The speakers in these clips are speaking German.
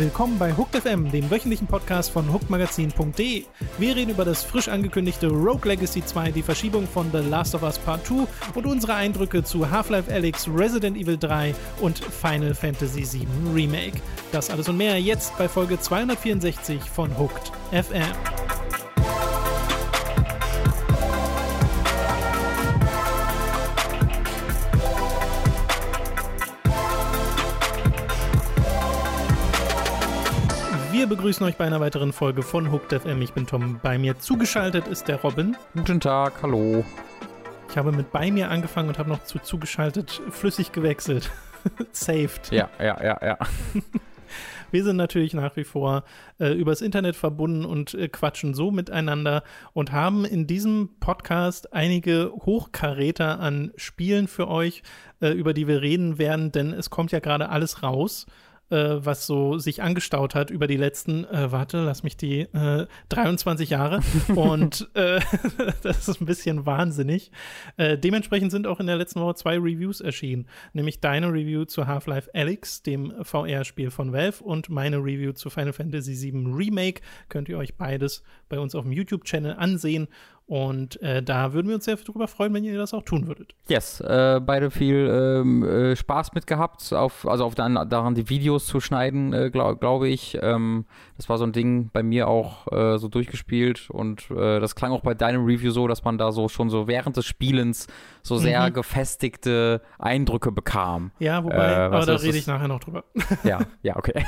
Willkommen bei Hooked FM, dem wöchentlichen Podcast von hookedmagazin.de. Wir reden über das frisch angekündigte Rogue Legacy 2, die Verschiebung von The Last of Us Part 2 und unsere Eindrücke zu Half-Life Alyx, Resident Evil 3 und Final Fantasy VII Remake. Das alles und mehr jetzt bei Folge 264 von Hooked FM. Begrüßen euch bei einer weiteren Folge von Hooked FM. Ich bin Tom. Bei mir zugeschaltet ist der Robin. Guten Tag, hallo. Ich habe mit bei mir angefangen und habe noch zu zugeschaltet flüssig gewechselt. Saved. Ja, ja, ja, ja. Wir sind natürlich nach wie vor äh, übers Internet verbunden und äh, quatschen so miteinander und haben in diesem Podcast einige Hochkaräter an Spielen für euch, äh, über die wir reden werden, denn es kommt ja gerade alles raus äh, was so sich angestaut hat über die letzten, äh, warte, lass mich die, äh, 23 Jahre. Und äh, das ist ein bisschen wahnsinnig. Äh, dementsprechend sind auch in der letzten Woche zwei Reviews erschienen. Nämlich deine Review zu Half-Life Alyx, dem VR-Spiel von Valve, und meine Review zu Final Fantasy VII Remake. Könnt ihr euch beides bei uns auf dem YouTube-Channel ansehen. Und äh, da würden wir uns sehr darüber freuen, wenn ihr das auch tun würdet. Yes, äh, beide viel ähm, äh, Spaß mit gehabt, auf, also auf dann, daran die Videos zu schneiden, äh, glaube glaub ich. Ähm, das war so ein Ding bei mir auch äh, so durchgespielt und äh, das klang auch bei deinem Review so, dass man da so schon so während des Spielens so sehr mhm. gefestigte Eindrücke bekam. Ja, wobei, aber da rede ich nachher noch drüber. Ja, ja, okay.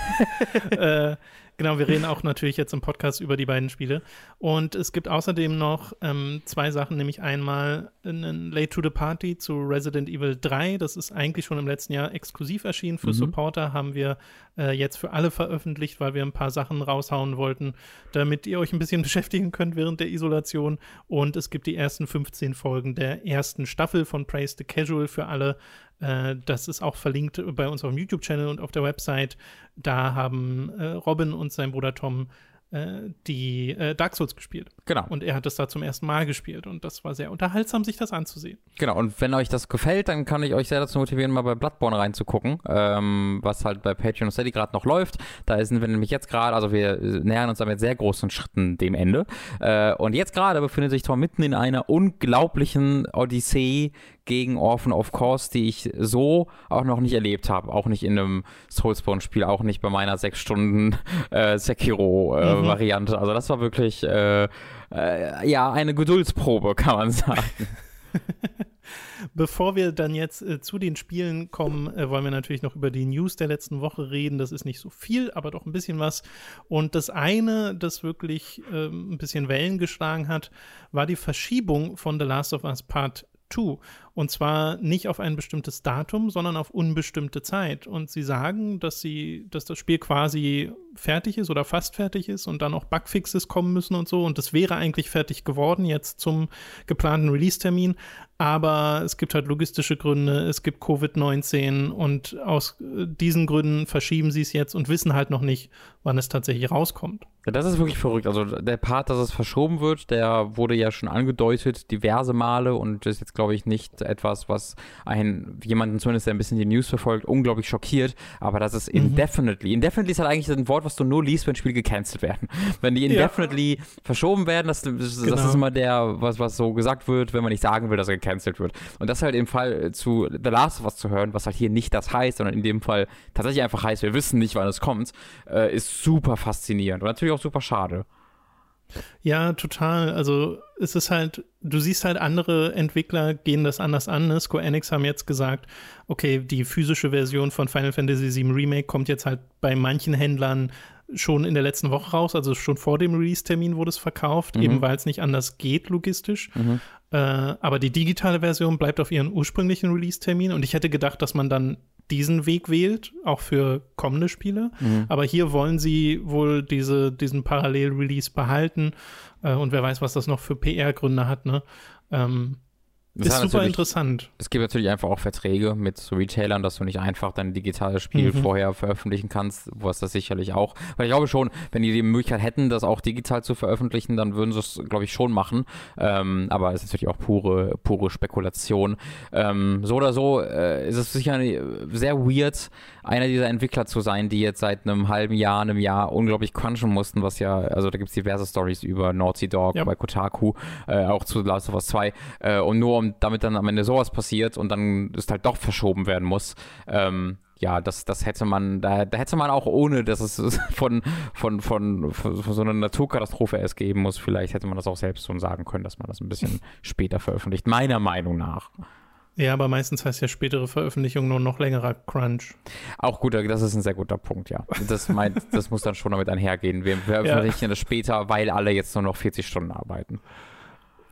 Genau, wir reden auch natürlich jetzt im Podcast über die beiden Spiele. Und es gibt außerdem noch ähm, zwei Sachen, nämlich einmal ein Late to the Party zu Resident Evil 3. Das ist eigentlich schon im letzten Jahr exklusiv erschienen. Für mhm. Supporter haben wir äh, jetzt für alle veröffentlicht, weil wir ein paar Sachen raushauen wollten, damit ihr euch ein bisschen beschäftigen könnt während der Isolation. Und es gibt die ersten 15 Folgen der ersten Staffel von Praise the Casual für alle. Äh, das ist auch verlinkt bei uns auf dem YouTube-Channel und auf der Website. Da haben äh, Robin und sein Bruder Tom äh, die Dark Souls gespielt. Genau. Und er hat es da zum ersten Mal gespielt und das war sehr unterhaltsam, sich das anzusehen. Genau, und wenn euch das gefällt, dann kann ich euch sehr dazu motivieren, mal bei Bloodborne reinzugucken, ähm, was halt bei Patreon und Steady gerade noch läuft. Da sind wir nämlich jetzt gerade, also wir nähern uns da mit sehr großen Schritten dem Ende. Äh, und jetzt gerade befindet sich Tom mitten in einer unglaublichen Odyssee gegen Orphan of Course, die ich so auch noch nicht erlebt habe. Auch nicht in einem Soulspawn-Spiel, auch nicht bei meiner sechs Stunden äh, Sekiro-Variante. Äh, mhm. Also das war wirklich äh, äh, ja eine Geduldsprobe, kann man sagen. Bevor wir dann jetzt äh, zu den Spielen kommen, äh, wollen wir natürlich noch über die News der letzten Woche reden. Das ist nicht so viel, aber doch ein bisschen was. Und das eine, das wirklich äh, ein bisschen Wellen geschlagen hat, war die Verschiebung von The Last of Us Part 2. Und zwar nicht auf ein bestimmtes Datum, sondern auf unbestimmte Zeit. Und sie sagen, dass sie, dass das Spiel quasi fertig ist oder fast fertig ist und dann auch Bugfixes kommen müssen und so. Und das wäre eigentlich fertig geworden jetzt zum geplanten Release-Termin. Aber es gibt halt logistische Gründe, es gibt Covid-19 und aus diesen Gründen verschieben sie es jetzt und wissen halt noch nicht, wann es tatsächlich rauskommt. Ja, das ist wirklich verrückt. Also der Part, dass es verschoben wird, der wurde ja schon angedeutet diverse Male und ist jetzt, glaube ich, nicht etwas, was einen, jemanden zumindest, der ein bisschen die News verfolgt, unglaublich schockiert. Aber das ist mhm. indefinitely. Indefinitely ist halt eigentlich ein Wort, was du nur liest, wenn Spiele gecancelt werden. Wenn die indefinitely ja. verschoben werden, das, das, genau. das, ist immer der, was, was so gesagt wird, wenn man nicht sagen will, dass er gecancelt wird. Und das halt im Fall zu The Last of Us zu hören, was halt hier nicht das heißt, sondern in dem Fall tatsächlich einfach heißt, wir wissen nicht, wann es kommt, äh, ist super faszinierend und natürlich auch super schade. Ja, total. Also es ist halt, du siehst halt, andere Entwickler gehen das anders an. Ne? Square Enix haben jetzt gesagt, okay, die physische Version von Final Fantasy VII Remake kommt jetzt halt bei manchen Händlern schon in der letzten Woche raus, also schon vor dem Release-Termin wurde es verkauft, mhm. eben weil es nicht anders geht logistisch. Mhm. Äh, aber die digitale Version bleibt auf ihren ursprünglichen Release-Termin und ich hätte gedacht, dass man dann diesen Weg wählt, auch für kommende Spiele. Mhm. Aber hier wollen sie wohl diese, diesen Parallel-Release behalten. Äh, und wer weiß, was das noch für PR-Gründe hat, ne? Ähm, Das ist super interessant. Es gibt natürlich einfach auch Verträge mit Retailern, dass du nicht einfach dein digitales Spiel Mhm. vorher veröffentlichen kannst, was das sicherlich auch. Weil ich glaube schon, wenn die die Möglichkeit hätten, das auch digital zu veröffentlichen, dann würden sie es, glaube ich, schon machen. Ähm, aber es ist natürlich auch pure, pure Spekulation. Ähm, so oder so äh, ist es sicher äh, sehr weird, einer dieser Entwickler zu sein, die jetzt seit einem halben Jahr, einem Jahr unglaublich crunchen mussten, was ja, also da gibt es diverse Stories über Naughty Dog Ja. bei Kotaku, äh, auch zu Last of Us 2. Äh, und nur um damit dann am Ende sowas passiert und dann es halt doch verschoben werden muss. Ähm, ja, das, das hätte man, da, da hätte man auch ohne, dass es von, von, von, von, so einer Naturkatastrophe erst geben muss, vielleicht hätte man das auch selbst schon sagen können, dass man das ein bisschen später veröffentlicht, meiner Meinung nach. Ja, aber meistens heißt ja spätere Veröffentlichung nur noch längerer Crunch. Auch gut, das ist ein sehr guter Punkt, ja. Das, meint, das muss dann schon damit einhergehen. Wir veröffentlichen das später, weil alle jetzt nur noch 40 Stunden arbeiten.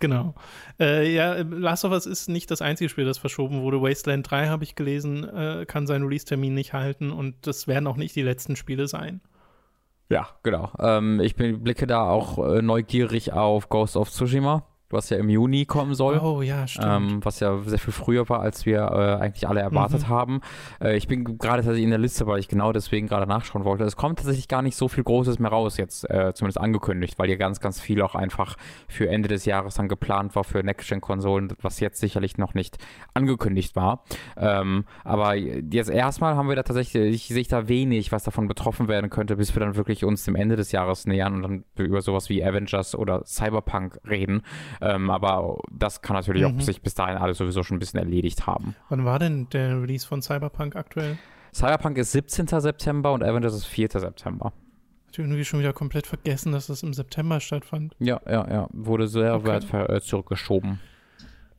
Genau. Äh, ja, Last of Us ist nicht das einzige Spiel, das verschoben wurde. Wasteland 3 habe ich gelesen, äh, kann seinen Release-Termin nicht halten und das werden auch nicht die letzten Spiele sein. Ja, genau. Ähm, ich bin, blicke da auch äh, neugierig auf Ghost of Tsushima, was ja im Juni kommen soll. Oh ja, stimmt. Ähm, was ja sehr viel früher war, als wir äh, eigentlich alle erwartet Mhm. haben. Äh, ich bin gerade tatsächlich in der Liste, weil ich genau deswegen gerade nachschauen wollte. Es kommt tatsächlich gar nicht so viel Großes mehr raus jetzt, äh, zumindest angekündigt, weil ja ganz, ganz viel auch einfach für Ende des Jahres dann geplant war für Next-Gen-Konsolen, was jetzt sicherlich noch nicht angekündigt war. Ähm, aber jetzt erstmal haben wir da tatsächlich, ich sehe da wenig, was davon betroffen werden könnte, bis wir dann wirklich uns dem Ende des Jahres nähern und dann über sowas wie Avengers oder Cyberpunk reden. Ähm, aber das kann natürlich Mhm. auch sich bis dahin alles sowieso schon ein bisschen erledigt haben. Wann war denn der Release von Cyberpunk aktuell? Cyberpunk ist 17. September und Avengers ist 4. September. Ich habe irgendwie schon wieder komplett vergessen, dass das im September stattfand. Ja, ja, ja. Wurde sehr Okay. weit äh, zurückgeschoben.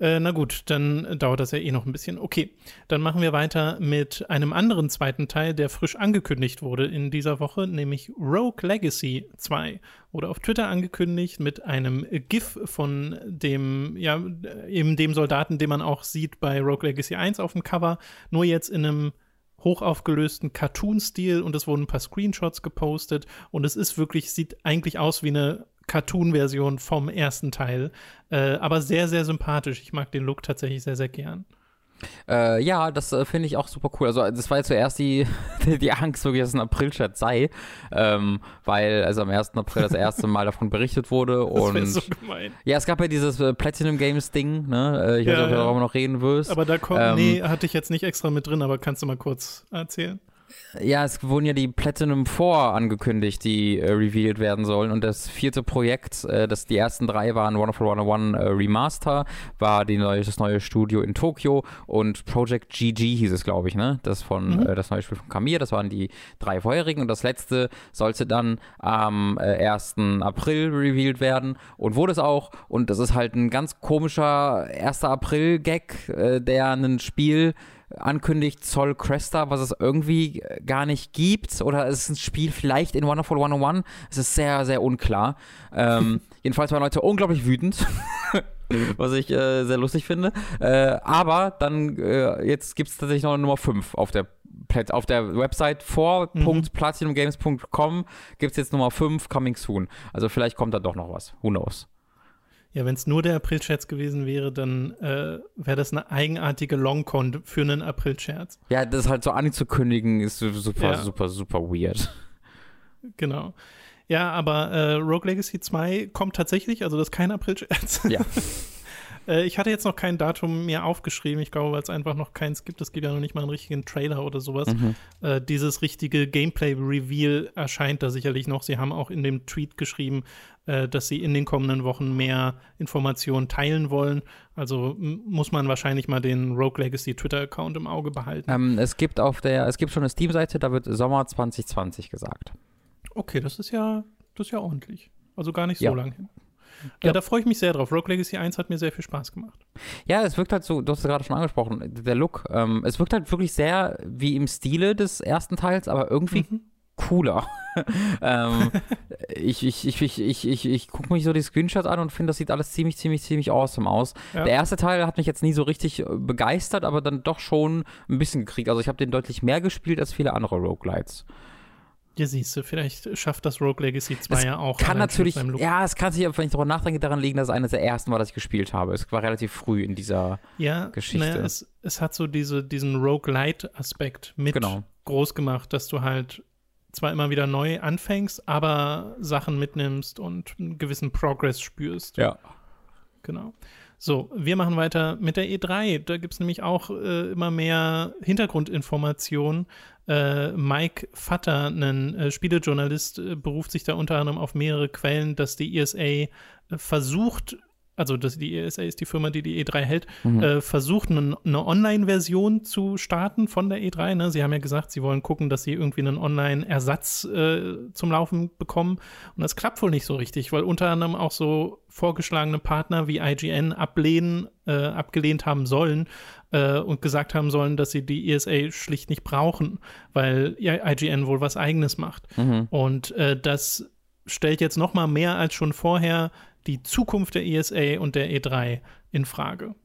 Äh, na gut, dann dauert das ja eh noch ein bisschen. Okay, dann machen wir weiter mit einem anderen zweiten Teil, der frisch angekündigt wurde in dieser Woche, nämlich Rogue Legacy 2. Wurde auf Twitter angekündigt mit einem GIF von dem, ja, eben dem Soldaten, den man auch sieht bei Rogue Legacy 1 auf dem Cover, nur jetzt in einem hochaufgelösten Cartoon-Stil und es wurden ein paar Screenshots gepostet und es ist wirklich, sieht eigentlich aus wie eine Cartoon-Version vom ersten Teil, äh, aber sehr, sehr sympathisch. Ich mag den Look tatsächlich sehr, sehr gern. Äh, ja, das äh, finde ich auch super cool. Also, das war ja zuerst die, die Angst, wirklich, dass es ein April-Chat sei, ähm, weil also am 1. April das erste Mal davon berichtet wurde. Das Und wäre so gemein. ja, es gab ja dieses äh, Platinum Games-Ding, ne? Äh, ich weiß Ja, nicht, ob du ja. darüber noch reden wirst. Aber da kommt, Ähm, nee, hatte ich jetzt nicht extra mit drin, aber kannst du mal kurz erzählen? Ja, es wurden ja die Platinum 4 angekündigt, die äh, revealed werden sollen. Und das vierte Projekt, äh, das die ersten drei waren Wonderful 101 äh, Remaster, war die neue, das neue Studio in Tokio und Project GG hieß es, glaube ich, ne? Das von Mhm. äh, das neue Spiel von Kamir, das waren die drei vorherigen und das letzte sollte dann am äh, 1. April revealed werden und wurde es auch. Und das ist halt ein ganz komischer 1. April-Gag, äh, der ein Spiel ankündigt, Zoll Cresta, was es irgendwie äh, gar nicht gibt. Oder es ist ein Spiel vielleicht in Wonderful 101. Es ist sehr, sehr unklar. Ähm, jedenfalls waren Leute unglaublich wütend. was ich äh, sehr lustig finde. Äh, aber dann, äh, jetzt gibt es tatsächlich noch eine Nummer 5 auf der auf der Website for.platinumgames.com gibt es jetzt Nummer 5 coming soon. Also vielleicht kommt da doch noch was. Who knows? Ja, wenn es nur der April-Scherz gewesen wäre, dann äh, wäre das eine eigenartige Longcon für einen April-Scherz. Ja, das halt so anzukündigen ist super, Ja. super, super weird. Genau. Ja, aber äh, Rogue Legacy 2 kommt tatsächlich, also das ist kein April-Scherz. Ja. äh, ich hatte jetzt noch kein Datum mir aufgeschrieben, ich glaube, weil es einfach noch keins gibt. Es gibt ja noch nicht mal einen richtigen Trailer oder sowas. Mhm. Äh, dieses richtige Gameplay-Reveal erscheint da sicherlich noch. Sie haben auch in dem Tweet geschrieben, äh, dass sie in den kommenden Wochen mehr Informationen teilen wollen. Also muss man wahrscheinlich mal den Rogue Legacy Twitter-Account im Auge behalten. Ähm, es gibt auf der, es gibt schon eine Steam-Seite, da wird Sommer 2020 gesagt. Okay, das ist ja, das ist ja ordentlich. Also gar nicht so Ja. lang hin. Ja. Da freue ich mich sehr drauf. Rogue Legacy 1 hat mir sehr viel Spaß gemacht. Ja, es wirkt halt so, du hast es gerade schon angesprochen, der Look. Ähm, es wirkt halt wirklich sehr wie im Stile des ersten Teils, aber irgendwie Mhm. cooler. ähm, ich ich, ich, ich, ich, ich, ich gucke mich so die Screenshots an und finde, das sieht alles ziemlich, ziemlich, ziemlich awesome aus. Ja. Der erste Teil hat mich jetzt nie so richtig äh, begeistert, aber dann doch schon ein bisschen gekriegt. Also ich habe den deutlich mehr gespielt als viele andere Roguelites. Ja, siehst du, vielleicht schafft das Rogue Legacy 2 Das ja auch. Kann natürlich, ja, es kann sich, wenn ich darüber nachdenke, daran liegen, dass es eines der ersten war, das ich gespielt habe. Es war relativ früh in dieser. ja Geschichte. naja, es, es hat so diese, diesen Roguelite-Aspekt mit Genau. groß gemacht, dass du halt zwar immer wieder neu anfängst, aber Sachen mitnimmst und einen gewissen Progress spürst. Ja. Genau. So, wir machen weiter mit der E3. Da gibt es nämlich auch äh, immer mehr Hintergrundinformationen. Äh, Mike Vatter, ein äh, Spielejournalist, äh, beruft sich da unter anderem auf mehrere Quellen, dass die ESA äh, versucht, also dass die ESA ist die Firma, die die E3 hält, Mhm. äh, versucht, eine, eine Online-Version zu starten von der E3. Ne? Sie haben ja gesagt, sie wollen gucken, dass sie irgendwie einen Online-Ersatz äh, zum Laufen bekommen. Und das klappt wohl nicht so richtig, weil unter anderem auch so vorgeschlagene Partner wie IGN ablehnen, äh, abgelehnt haben sollen äh, und gesagt haben sollen, dass sie die ESA schlicht nicht brauchen, weil IGN wohl was Eigenes macht. Mhm. Und äh, das stellt jetzt noch mal mehr als schon vorher die Zukunft der ESA und der E3 in Frage.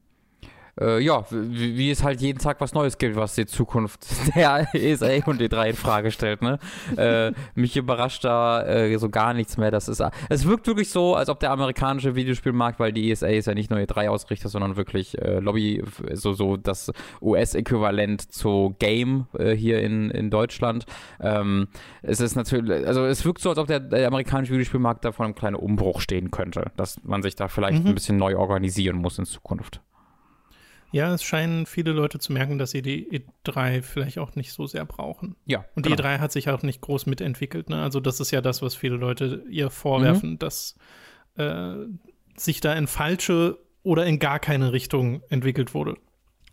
Äh, ja, wie, wie es halt jeden Tag was Neues gibt, was die Zukunft der ESA und E3 in Frage stellt. Ne? äh, mich überrascht da äh, so gar nichts mehr. Das ist, es wirkt wirklich so, als ob der amerikanische Videospielmarkt, weil die ESA ist ja nicht nur E3 ausrichtet, sondern wirklich äh, Lobby, so, so das US-Äquivalent zu Game äh, hier in, in Deutschland. Ähm, es ist natürlich, also es wirkt so, als ob der, der amerikanische Videospielmarkt da vor einem kleinen Umbruch stehen könnte, dass man sich da vielleicht Mhm. ein bisschen neu organisieren muss in Zukunft. Ja, es scheinen viele Leute zu merken, dass sie die E3 vielleicht auch nicht so sehr brauchen. Ja, Und genau. die E3 hat sich auch nicht groß mitentwickelt. Ne? Also das ist ja das, was viele Leute ihr vorwerfen, Mhm. dass äh, sich da in falsche oder in gar keine Richtung entwickelt wurde.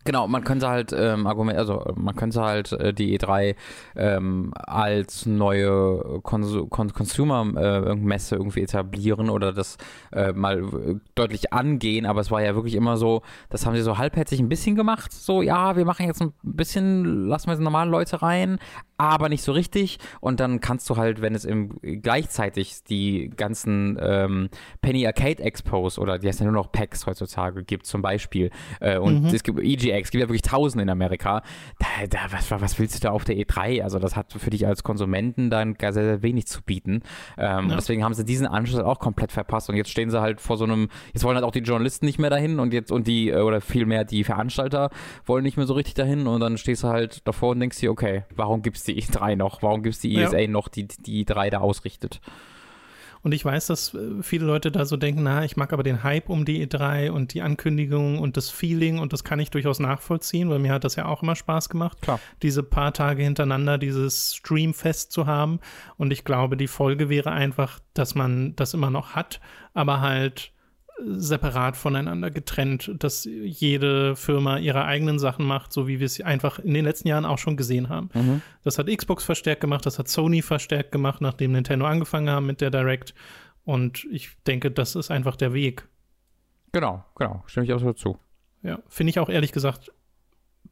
Genau, man könnte halt ähm, Argument, also äh, man könnte halt äh, die E3 ähm, als neue Kon Consumer-Messe irgendwie etablieren oder das äh, mal äh, deutlich angehen, aber es war ja wirklich immer so, das haben sie so halbherzig ein bisschen gemacht, so ja, wir machen jetzt ein bisschen, lassen wir jetzt normale Leute rein, aber nicht so richtig. Und dann kannst du halt, wenn es im gleichzeitig die ganzen ähm, Penny Arcade Expos oder die heißt ja nur noch PAX heutzutage gibt zum Beispiel äh, und Mhm. es gibt EGX, es gibt ja wirklich tausende in Amerika. Da, da, was, was willst du da auf der E3? Also das hat für dich als Konsumenten dann gar sehr, sehr wenig zu bieten. Ähm, Ja. Deswegen haben sie diesen Anschluss auch komplett verpasst und jetzt stehen sie halt vor so einem, jetzt wollen halt auch die Journalisten nicht mehr dahin und jetzt und die, äh, oder vielmehr die Veranstalter wollen nicht mehr so richtig dahin und dann stehst du halt davor und denkst dir, okay, warum gibt es die E3 noch? Warum gibt es die Ja. ESA noch, die die E3 da ausrichtet? Und ich weiß, dass äh, viele Leute da so denken, na, ich mag aber den Hype um die E3 und die Ankündigung und das Feeling und das kann ich durchaus nachvollziehen, weil mir hat das ja auch immer Spaß gemacht, Klar. diese paar Tage hintereinander dieses Streamfest zu haben. Und ich glaube, die Folge wäre einfach, dass man das immer noch hat, aber halt separat voneinander getrennt, dass jede Firma ihre eigenen Sachen macht, so wie wir es einfach in den letzten Jahren auch schon gesehen haben. Mhm. Das hat Xbox verstärkt gemacht, das hat Sony verstärkt gemacht, nachdem Nintendo angefangen haben mit der Direct. Und ich denke, das ist einfach der Weg. Genau, genau, stimme ich auch so zu. Ja, finde ich auch ehrlich gesagt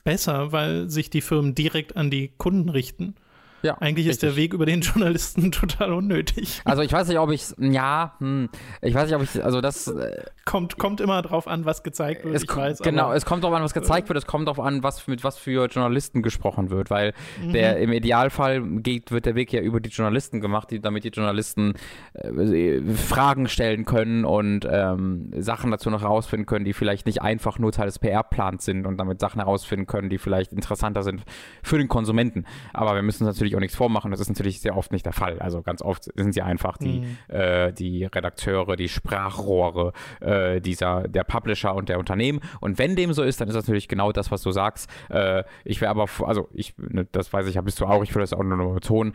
besser, weil sich die Firmen direkt an die Kunden richten. Ja, Eigentlich ist der richtig. Weg über den Journalisten total unnötig. Also ich weiß nicht, ob ich ja, hm, ich weiß nicht, ob ich, also das, äh, Kommt, kommt immer drauf an, was gezeigt wird. es ich ko- weiß, genau, aber, es kommt darauf an, was gezeigt wird, es kommt darauf an, was mit was für Journalisten gesprochen wird, weil Mhm. der im Idealfall geht, wird der Weg ja über die Journalisten gemacht, die, damit die Journalisten äh, Fragen stellen können und ähm, Sachen dazu noch herausfinden können, die vielleicht nicht einfach nur Teil des PR-Plans sind und damit Sachen herausfinden können, die vielleicht interessanter sind für den Konsumenten. Aber wir müssen uns natürlich auch nichts vormachen, das ist natürlich sehr oft nicht der Fall. Also ganz oft sind sie einfach die, Mhm. äh, die Redakteure, die Sprachrohre äh, dieser, der Publisher und der Unternehmen. Und wenn dem so ist, dann ist das natürlich genau das, was du sagst. Äh, ich wäre aber, also ich, ne, das weiß ich, ja, bist du auch, ich will das auch nur betonen.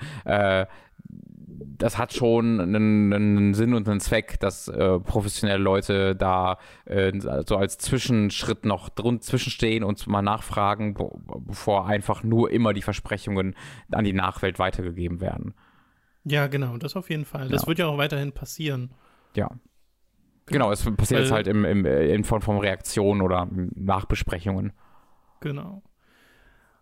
Das hat schon einen, einen Sinn und einen Zweck, dass äh, professionelle Leute da äh, so als Zwischenschritt noch drun zwischenstehen und mal nachfragen, bevor einfach nur immer die Versprechungen an die Nachwelt weitergegeben werden. ja, genau, das auf jeden Fall. Das Ja. wird ja auch weiterhin passieren. Ja. Genau, es passiert Weil- jetzt halt im, im, äh, in Form von Reaktionen oder Nachbesprechungen. Genau.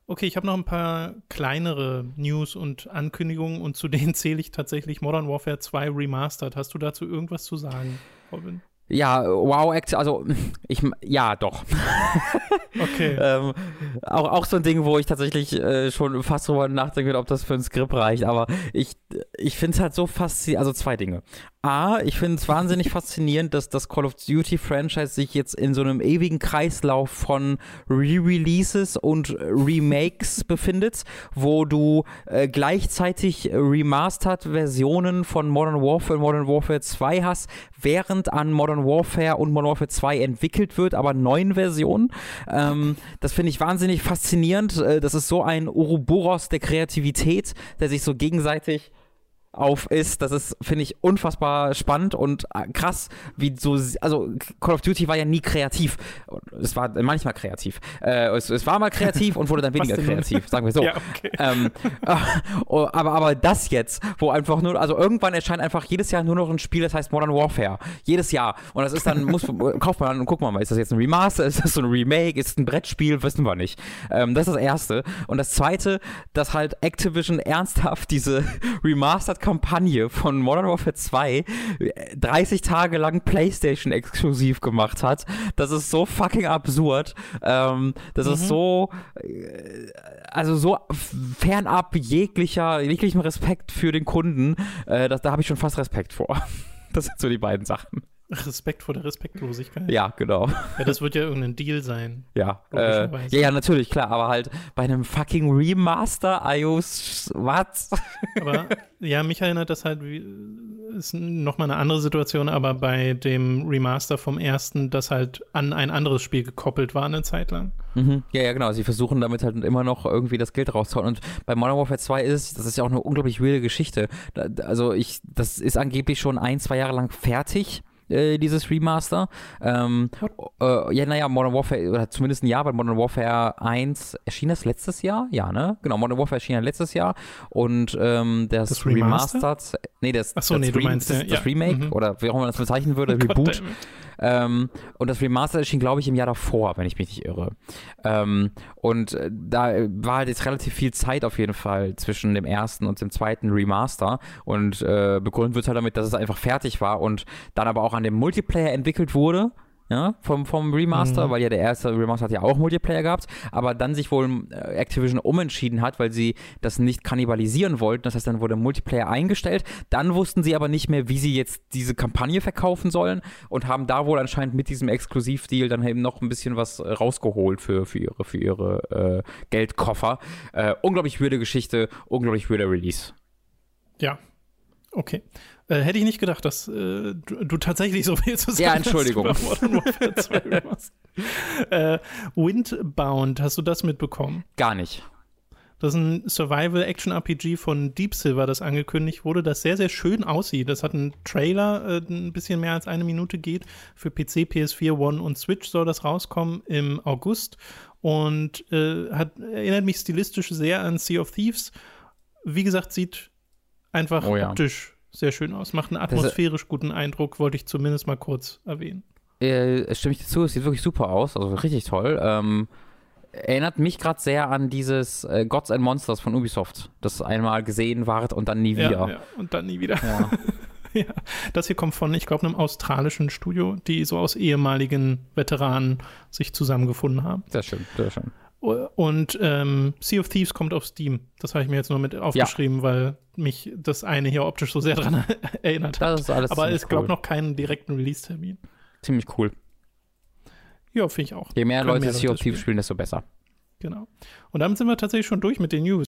Okay, ich habe noch ein paar kleinere News und Ankündigungen und zu denen zähle ich tatsächlich Modern Warfare 2 Remastered. Hast du dazu irgendwas zu sagen, Robin? Ja, wow, also ich, ja, doch. Okay. ähm, auch, auch so ein Ding, wo ich tatsächlich äh, schon fast drüber nachdenke, ob das für ein Skript reicht, aber ich, ich finde es halt so faszinierend, also zwei Dinge. A, ich finde es wahnsinnig faszinierend, dass das Call of Duty Franchise sich jetzt in so einem ewigen Kreislauf von Re-Releases und Remakes befindet, wo du äh, gleichzeitig remastered Versionen von Modern Warfare und Modern Warfare 2 hast, während an Modern Warfare und Modern Warfare 2 entwickelt wird, aber neuen Versionen. Ähm, das finde ich wahnsinnig faszinierend. Äh, das ist so ein Ouroboros der Kreativität, der sich so gegenseitig auf ist. Das ist, finde ich, unfassbar spannend und äh, krass, wie so, also Call of Duty war ja nie kreativ. Es war manchmal kreativ. Äh, es, es, war mal kreativ und wurde dann weniger kreativ, sagen wir so. Ja, okay. ähm, äh, aber, aber das jetzt, wo einfach nur, also irgendwann erscheint einfach jedes Jahr nur noch ein Spiel, das heißt Modern Warfare. Jedes Jahr. Und das ist dann, muss, kauft man an und guckt mal, ist das jetzt ein Remaster, ist das so ein Remake, ist es ein Brettspiel, wissen wir nicht. Ähm, das ist das Erste. Und das Zweite, dass halt Activision ernsthaft diese Remastered Kampagne von Modern Warfare 2 30 Tage lang PlayStation exklusiv gemacht hat. Das ist so fucking absurd. Ähm, das mhm. ist so, äh, also so fernab jeglicher, jeglichem Respekt für den Kunden. Äh, das, da habe ich schon fast Respekt vor. Das sind so die beiden Sachen. Respekt vor der Respektlosigkeit. Ja, genau. Ja, das wird ja irgendein Deal sein. Ja, äh, ja, ja, natürlich, klar, aber halt bei einem fucking Remaster, iOS, was? Aber ja, mich erinnert das halt, ist nochmal eine andere Situation, aber bei dem Remaster vom ersten, das halt an ein anderes Spiel gekoppelt war eine Zeit lang. Mhm. Ja, ja, genau. Sie versuchen damit halt immer noch irgendwie das Geld rauszuholen. Und bei Modern Warfare 2 ist das ist ja auch eine unglaublich wilde Geschichte. Also ich, das ist angeblich schon ein, zwei Jahre lang fertig äh, dieses Remaster. Ähm, äh, ja, naja, Modern Warfare, oder zumindest ein Jahr, weil Modern Warfare 1 erschien das letztes Jahr? Ja, ne? Genau, Modern Warfare erschien ja letztes Jahr und ähm, das, das Remastered, nee, das, Achso, nee, das, Re meinst, das, ja. das Remake, mhm. oder wie auch immer man das bezeichnen würde, Reboot. Ähm, und das Remaster erschien, glaube ich, im Jahr davor, wenn ich mich nicht irre. Ähm, und äh, da war halt jetzt relativ viel Zeit auf jeden Fall zwischen dem ersten und dem zweiten Remaster. Und äh, begründet wird halt damit, dass es einfach fertig war und dann aber auch an dem Multiplayer entwickelt wurde ja, vom, vom Remaster, mhm. weil ja der erste Remaster hat ja auch Multiplayer gehabt, aber dann sich wohl äh, Activision umentschieden hat, weil sie das nicht kannibalisieren wollten. Das heißt, dann wurde Multiplayer eingestellt. Dann wussten sie aber nicht mehr, wie sie jetzt diese Kampagne verkaufen sollen und haben da wohl anscheinend mit diesem Exklusivdeal dann eben noch ein bisschen was äh, rausgeholt für, für ihre, für ihre äh, Geldkoffer. Äh, unglaublich würde Geschichte, unglaublich würde Release. Ja, okay. Äh, hätte ich nicht gedacht, dass äh, du, du, tatsächlich so viel zu sagen Ja, Entschuldigung. Hast äh, Windbound, hast du das mitbekommen? Gar nicht. Das ist ein Survival-Action-RPG von Deep Silver, das angekündigt wurde, das sehr, sehr schön aussieht. Das hat einen Trailer, äh, ein bisschen mehr als eine Minute geht. Für PC, PS4, One und Switch soll das rauskommen im August. Und äh, hat, erinnert mich stilistisch sehr an Sea of Thieves. Wie gesagt, sieht einfach oh ja. optisch sehr schön aus. Macht einen atmosphärisch guten Eindruck, wollte ich zumindest mal kurz erwähnen. Äh, stimme ich dir zu, es sieht wirklich super aus, also richtig toll. Ähm, erinnert mich gerade sehr an dieses äh, Gods and Monsters von Ubisoft, das einmal gesehen ward und dann nie wieder. Ja, ja und dann nie wieder. Ja. ja. Das hier kommt von, ich glaube, einem australischen Studio, die so aus ehemaligen Veteranen sich zusammengefunden haben. Sehr schön, sehr schön. Und ähm, Sea of Thieves kommt auf Steam. Das habe ich mir jetzt nur mit aufgeschrieben, ja. weil mich das eine hier optisch so sehr daran erinnert hat. Das ist alles Aber es cool. glaube noch keinen direkten Release-Termin. Ziemlich cool. Ja, finde ich auch. Je mehr Leute Sea of Thieves spielen, desto besser. Genau. Und damit sind wir tatsächlich schon durch mit den News.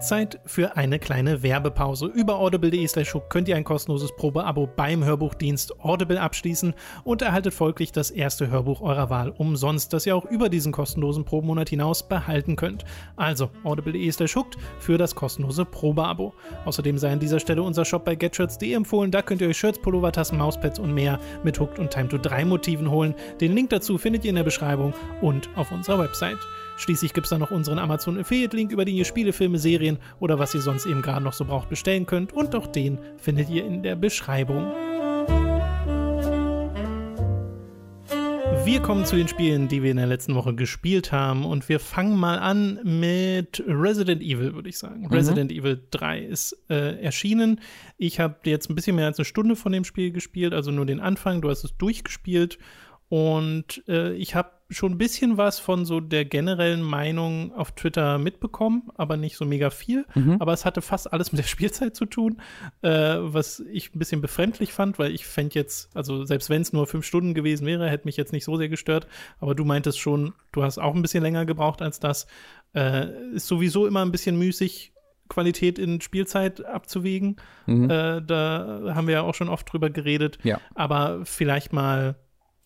Zeit für eine kleine Werbepause. Über audible.de slash könnt ihr ein kostenloses Probeabo beim Hörbuchdienst Audible abschließen und erhaltet folglich das erste Hörbuch eurer Wahl umsonst, das ihr auch über diesen kostenlosen Probemonat hinaus behalten könnt. Also audible.de slash für das kostenlose Probeabo. Außerdem sei an dieser Stelle unser Shop bei getshirts.de empfohlen. Da könnt ihr euch Shirts, Pullover, Tassen, Mauspads und mehr mit Hooked und Time to 3 Motiven holen. Den Link dazu findet ihr in der Beschreibung und auf unserer Website. Schließlich gibt es da noch unseren Amazon Affiliate-Link, über den ihr Spiele, Filme, Serien oder was ihr sonst eben gerade noch so braucht bestellen könnt. Und auch den findet ihr in der Beschreibung. Wir kommen zu den Spielen, die wir in der letzten Woche gespielt haben. Und wir fangen mal an mit Resident Evil, würde ich sagen. Mhm. Resident Evil 3 ist äh, erschienen. Ich habe jetzt ein bisschen mehr als eine Stunde von dem Spiel gespielt, also nur den Anfang. Du hast es durchgespielt. Und äh, ich habe schon ein bisschen was von so der generellen Meinung auf Twitter mitbekommen, aber nicht so mega viel. Mhm. Aber es hatte fast alles mit der Spielzeit zu tun, äh, was ich ein bisschen befremdlich fand, weil ich fände jetzt, also selbst wenn es nur fünf Stunden gewesen wäre, hätte mich jetzt nicht so sehr gestört. Aber du meintest schon, du hast auch ein bisschen länger gebraucht als das. Äh, ist sowieso immer ein bisschen müßig, Qualität in Spielzeit abzuwägen. Mhm. Äh, da haben wir ja auch schon oft drüber geredet. Ja. Aber vielleicht mal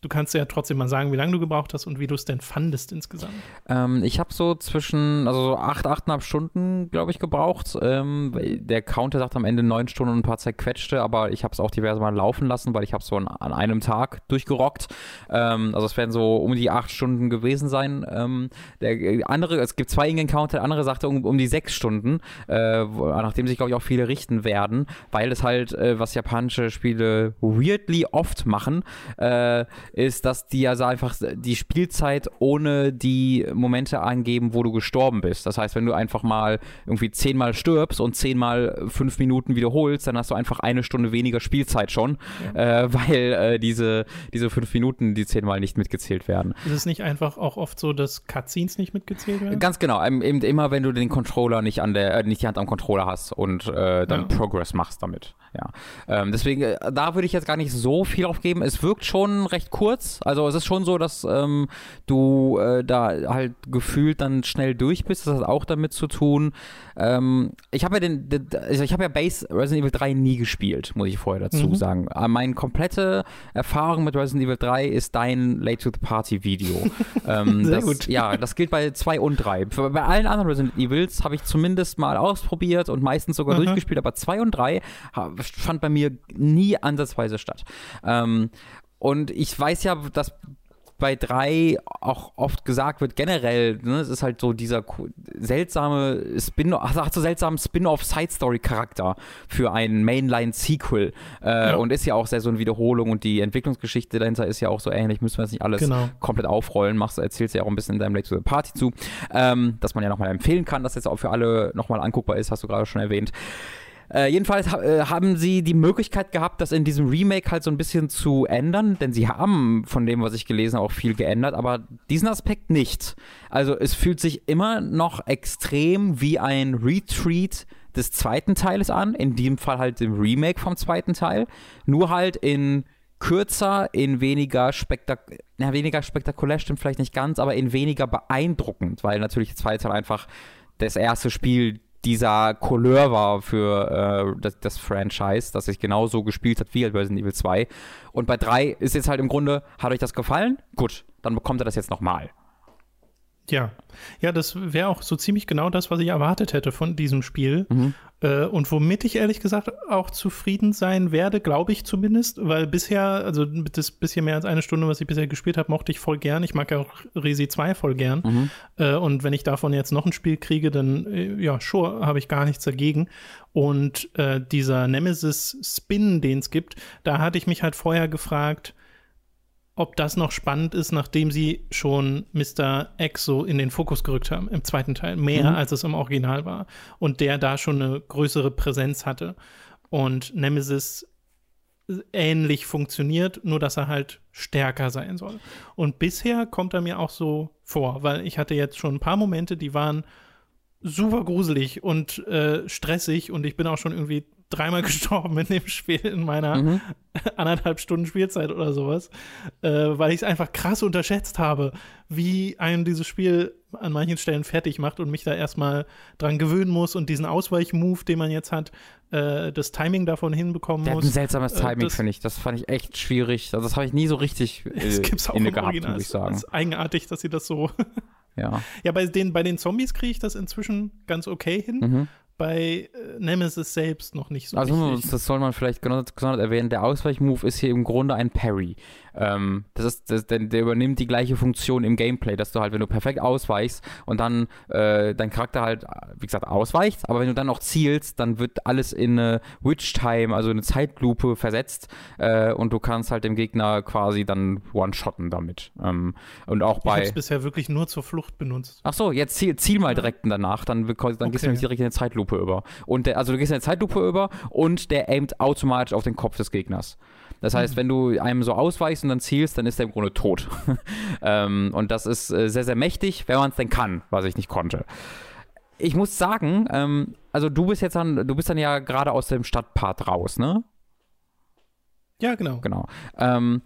Du kannst ja trotzdem mal sagen, wie lange du gebraucht hast und wie du es denn fandest insgesamt. Ähm, ich habe so zwischen, also so acht, achteinhalb Stunden, glaube ich, gebraucht. Ähm, der Counter sagt am Ende neun Stunden und ein paar zerquetschte, aber ich habe es auch diverse Mal laufen lassen, weil ich habe es so an, an, einem Tag durchgerockt. Ähm, also es werden so um die acht Stunden gewesen sein. Ähm, der andere, es gibt zwei Ingame-Counter, der andere sagte um, um die sechs Stunden, äh, nachdem sich, glaube ich, auch viele richten werden, weil es halt, äh, was japanische Spiele weirdly oft machen, äh, ist, dass die also einfach die Spielzeit ohne die Momente angeben, wo du gestorben bist. Das heißt, wenn du einfach mal irgendwie zehnmal stirbst und zehnmal fünf Minuten wiederholst, dann hast du einfach eine Stunde weniger Spielzeit schon, ja. äh, weil äh, diese, diese fünf Minuten, die zehnmal nicht mitgezählt werden. Ist es nicht einfach auch oft so, dass Cutscenes nicht mitgezählt werden? Ganz genau. Eben immer, wenn du den Controller nicht an der, äh, nicht die Hand am Controller hast und äh, dann ja. Progress machst damit. Ja. Ähm, deswegen, äh, da würde ich jetzt gar nicht so viel aufgeben. Es wirkt schon recht kurz. Also es ist schon so, dass ähm, du äh, da halt gefühlt dann schnell durch bist. Das hat auch damit zu tun. Ähm, ich habe ja den, den also ich habe ja Base Resident Evil 3 nie gespielt, muss ich vorher dazu mhm. sagen. Aber meine komplette Erfahrung mit Resident Evil 3 ist dein Late to the Party Video. ähm, Sehr das, gut. Ja, das gilt bei 2 und 3. Bei allen anderen Resident Evils habe ich zumindest mal ausprobiert und meistens sogar mhm. durchgespielt, aber 2 und 3 fand bei mir nie ansatzweise statt. Ähm, und ich weiß ja, dass bei drei auch oft gesagt wird, generell, ne, es ist halt so dieser seltsame Spin-off, also hat so seltsamen Spin-off-Side-Story-Charakter für ein Mainline-Sequel äh, ja. und ist ja auch sehr so eine Wiederholung und die Entwicklungsgeschichte dahinter ist ja auch so ähnlich, müssen wir jetzt nicht alles genau. komplett aufrollen, machst, erzählst ja auch ein bisschen in deinem Late to the Party zu, ähm, dass man ja nochmal empfehlen kann, dass jetzt auch für alle nochmal anguckbar ist, hast du gerade schon erwähnt. Äh, jedenfalls ha äh, haben sie die Möglichkeit gehabt, das in diesem Remake halt so ein bisschen zu ändern, denn sie haben von dem, was ich gelesen habe, auch viel geändert, aber diesen Aspekt nicht. Also es fühlt sich immer noch extrem wie ein Retreat des zweiten Teiles an, in dem Fall halt im Remake vom zweiten Teil, nur halt in kürzer, in weniger, spektak na, weniger spektakulär, stimmt vielleicht nicht ganz, aber in weniger beeindruckend, weil natürlich der zweite Teil einfach das erste Spiel dieser Couleur war für äh, das, das, Franchise, dass sich genauso gespielt hat wie Resident Evil 2. Und bei 3 ist jetzt halt im Grunde, hat euch das gefallen? Gut, dann bekommt er das jetzt nochmal. Ja, ja, das wäre auch so ziemlich genau das, was ich erwartet hätte von diesem Spiel. Mhm. Äh, und womit ich ehrlich gesagt auch zufrieden sein werde, glaube ich zumindest, weil bisher, also das bisschen mehr als eine Stunde, was ich bisher gespielt habe, mochte ich voll gern. Ich mag ja auch Resi 2 voll gern. Mhm. Äh, und wenn ich davon jetzt noch ein Spiel kriege, dann, äh, ja, sure, habe ich gar nichts dagegen. Und äh, dieser Nemesis-Spin, den es gibt, da hatte ich mich halt vorher gefragt, ob das noch spannend ist, nachdem sie schon Mr. X so in den Fokus gerückt haben im zweiten Teil, mehr mhm. als es im Original war und der da schon eine größere Präsenz hatte und Nemesis ähnlich funktioniert, nur dass er halt stärker sein soll. Und bisher kommt er mir auch so vor, weil ich hatte jetzt schon ein paar Momente, die waren super gruselig und äh, stressig und ich bin auch schon irgendwie dreimal gestorben in dem Spiel in meiner mhm. anderthalb Stunden Spielzeit oder sowas, äh, weil ich es einfach krass unterschätzt habe, wie einem dieses Spiel an manchen Stellen fertig macht und mich da erstmal dran gewöhnen muss und diesen Ausweichmove, den man jetzt hat, äh, das Timing davon hinbekommen Der muss. Hat ein seltsames äh, Timing, finde ich. Das fand ich echt schwierig. Also das habe ich nie so richtig äh, das gibt's auch inne gehabt, muss ich sagen. Es ist eigenartig, dass sie das so ja. Ja, bei den, bei den Zombies kriege ich das inzwischen ganz okay hin. Mhm bei äh, Nemesis selbst noch nicht so. Also, richtig. das soll man vielleicht gesondert erwähnen. Der Ausweichmove ist hier im Grunde ein Parry. Ähm, das ist, das, der, der, übernimmt die gleiche Funktion im Gameplay, dass du halt, wenn du perfekt ausweichst und dann äh, dein Charakter halt, wie gesagt, ausweicht, aber wenn du dann auch zielst, dann wird alles in eine Witch-Time, also eine Zeitlupe versetzt äh, und du kannst halt dem Gegner quasi dann one-shotten damit. Ähm, und auch bei. Ich habe es bisher wirklich nur zur Flucht benutzt. Ach so, jetzt ziel, ziel mal direkt danach, dann, dann okay. gehst du nämlich direkt in eine Zeitlupe über. Und der, also du gehst in eine Zeitlupe über und der aimt automatisch auf den Kopf des Gegners. Das heißt, mhm. wenn du einem so ausweichst und dann zielst, dann ist der im Grunde tot. ähm, und das ist äh, sehr, sehr mächtig, wenn man es denn kann, was ich nicht konnte. Ich muss sagen, ähm, also du bist jetzt dann, du bist dann ja gerade aus dem Stadtpart raus, ne? Ja, genau. Genau. Ähm,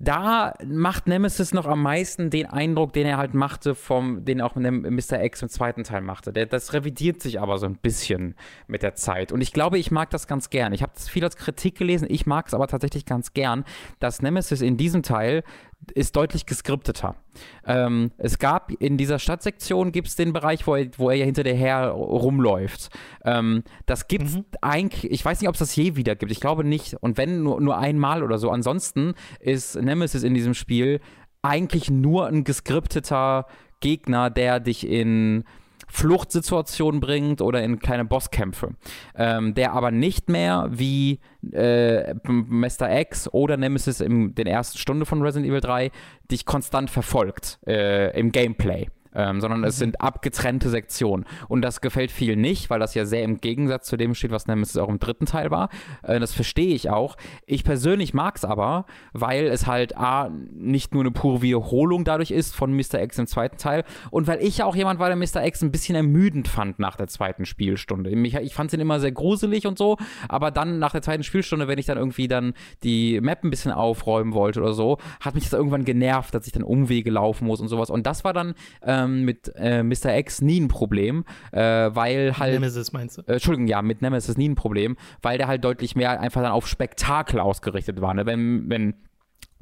da macht Nemesis noch am meisten den Eindruck, den er halt machte, vom, den auch Mr. X im zweiten Teil machte. Der, das revidiert sich aber so ein bisschen mit der Zeit. Und ich glaube, ich mag das ganz gern. Ich habe das viel als Kritik gelesen, ich mag es aber tatsächlich ganz gern, dass Nemesis in diesem Teil ist deutlich geskripteter. Ähm, es gab in dieser Stadtsektion gibt es den Bereich, wo er, wo er ja hinter der her rumläuft. Ähm, das gibt es mhm. eigentlich, ich weiß nicht, ob es das je wieder gibt. Ich glaube nicht. Und wenn nur, nur einmal oder so. Ansonsten ist Nemesis in diesem Spiel eigentlich nur ein geskripteter Gegner, der dich in Fluchtsituationen bringt oder in kleine Bosskämpfe. Ähm, der aber nicht mehr wie äh, Mr. X oder Nemesis in den ersten Stunden von Resident Evil 3 dich konstant verfolgt äh, im Gameplay ähm, sondern es mhm. sind abgetrennte Sektionen. Und das gefällt vielen nicht, weil das ja sehr im Gegensatz zu dem steht, was Nemesis auch im dritten Teil war. Äh, das verstehe ich auch. Ich persönlich mag es aber, weil es halt A, nicht nur eine pure Wiederholung dadurch ist von Mr. X im zweiten Teil und weil ich auch jemand war, der Mr. X ein bisschen ermüdend fand nach der zweiten Spielstunde. Ich, ich fand ihn immer sehr gruselig und so, aber dann nach der zweiten Spielstunde, wenn ich dann irgendwie dann die Map ein bisschen aufräumen wollte oder so, hat mich das irgendwann genervt, dass ich dann Umwege laufen muss und sowas. Und das war dann äh, ähm, mit äh, Mr. X nie ein Problem, äh, weil halt. Nemesis meinst du? Äh, Entschuldigung, ja, mit Nemesis nie ein Problem, weil der halt deutlich mehr einfach dann auf Spektakel ausgerichtet war. Ne? Wenn, wenn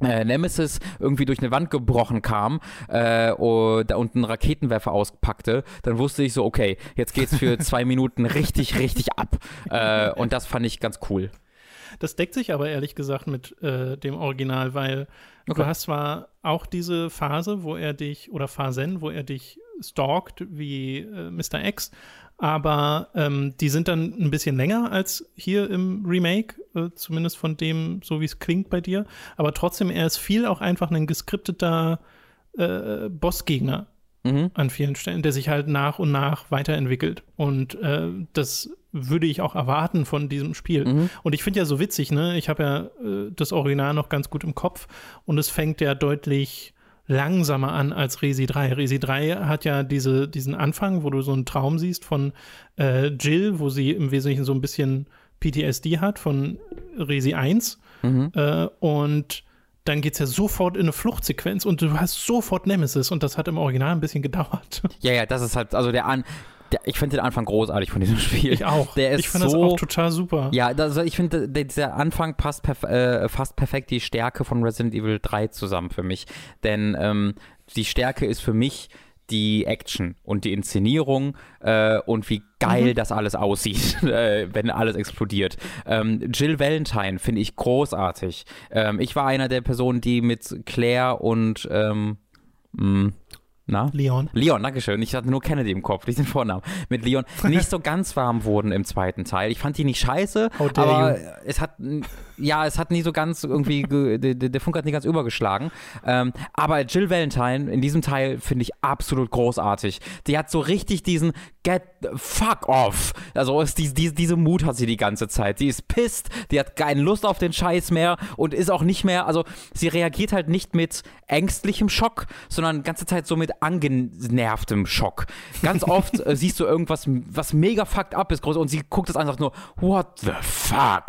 äh, Nemesis irgendwie durch eine Wand gebrochen kam äh, und, und einen Raketenwerfer auspackte, dann wusste ich so, okay, jetzt geht's für zwei Minuten richtig, richtig ab. Äh, und das fand ich ganz cool. Das deckt sich aber ehrlich gesagt mit äh, dem Original, weil okay. du hast zwar auch diese Phase, wo er dich, oder Phasen, wo er dich stalkt wie äh, Mr. X, aber ähm, die sind dann ein bisschen länger als hier im Remake, äh, zumindest von dem, so wie es klingt bei dir. Aber trotzdem, er ist viel auch einfach ein geskripteter äh, Bossgegner mhm. an vielen Stellen, der sich halt nach und nach weiterentwickelt. Und äh, das würde ich auch erwarten von diesem Spiel. Mhm. Und ich finde ja so witzig, ne? Ich habe ja äh, das Original noch ganz gut im Kopf und es fängt ja deutlich langsamer an als Resi 3. Resi 3 hat ja diese, diesen Anfang, wo du so einen Traum siehst von äh, Jill, wo sie im Wesentlichen so ein bisschen PTSD hat von Resi 1. Mhm. Äh, und dann geht es ja sofort in eine Fluchtsequenz und du hast sofort Nemesis und das hat im Original ein bisschen gedauert. Ja, ja, das ist halt, also der An. Der, ich finde den Anfang großartig von diesem Spiel. Ich auch. Der ist ich finde so, das auch total super. Ja, also ich finde, dieser Anfang passt perf äh, fast perfekt die Stärke von Resident Evil 3 zusammen für mich. Denn ähm, die Stärke ist für mich die Action und die Inszenierung äh, und wie geil mhm. das alles aussieht, äh, wenn alles explodiert. Ähm, Jill Valentine finde ich großartig. Ähm, ich war einer der Personen, die mit Claire und ähm, mh, na? Leon. Leon, dankeschön. Ich hatte nur Kennedy im Kopf, nicht den Vornamen. Mit Leon nicht so ganz warm wurden im zweiten Teil. Ich fand die nicht scheiße, aber you. es hat, ja, es hat nie so ganz irgendwie, der, der Funk hat nie ganz übergeschlagen. Ähm, aber Jill Valentine in diesem Teil finde ich absolut großartig. Die hat so richtig diesen Get the fuck off. Also ist die, die, diese Mut hat sie die ganze Zeit. Sie ist pisst, die hat keine Lust auf den Scheiß mehr und ist auch nicht mehr, also sie reagiert halt nicht mit ängstlichem Schock, sondern die ganze Zeit so mit angenervtem Schock. Ganz oft äh, siehst du irgendwas, was mega fucked up ist, und sie guckt es einfach nur, what the fuck?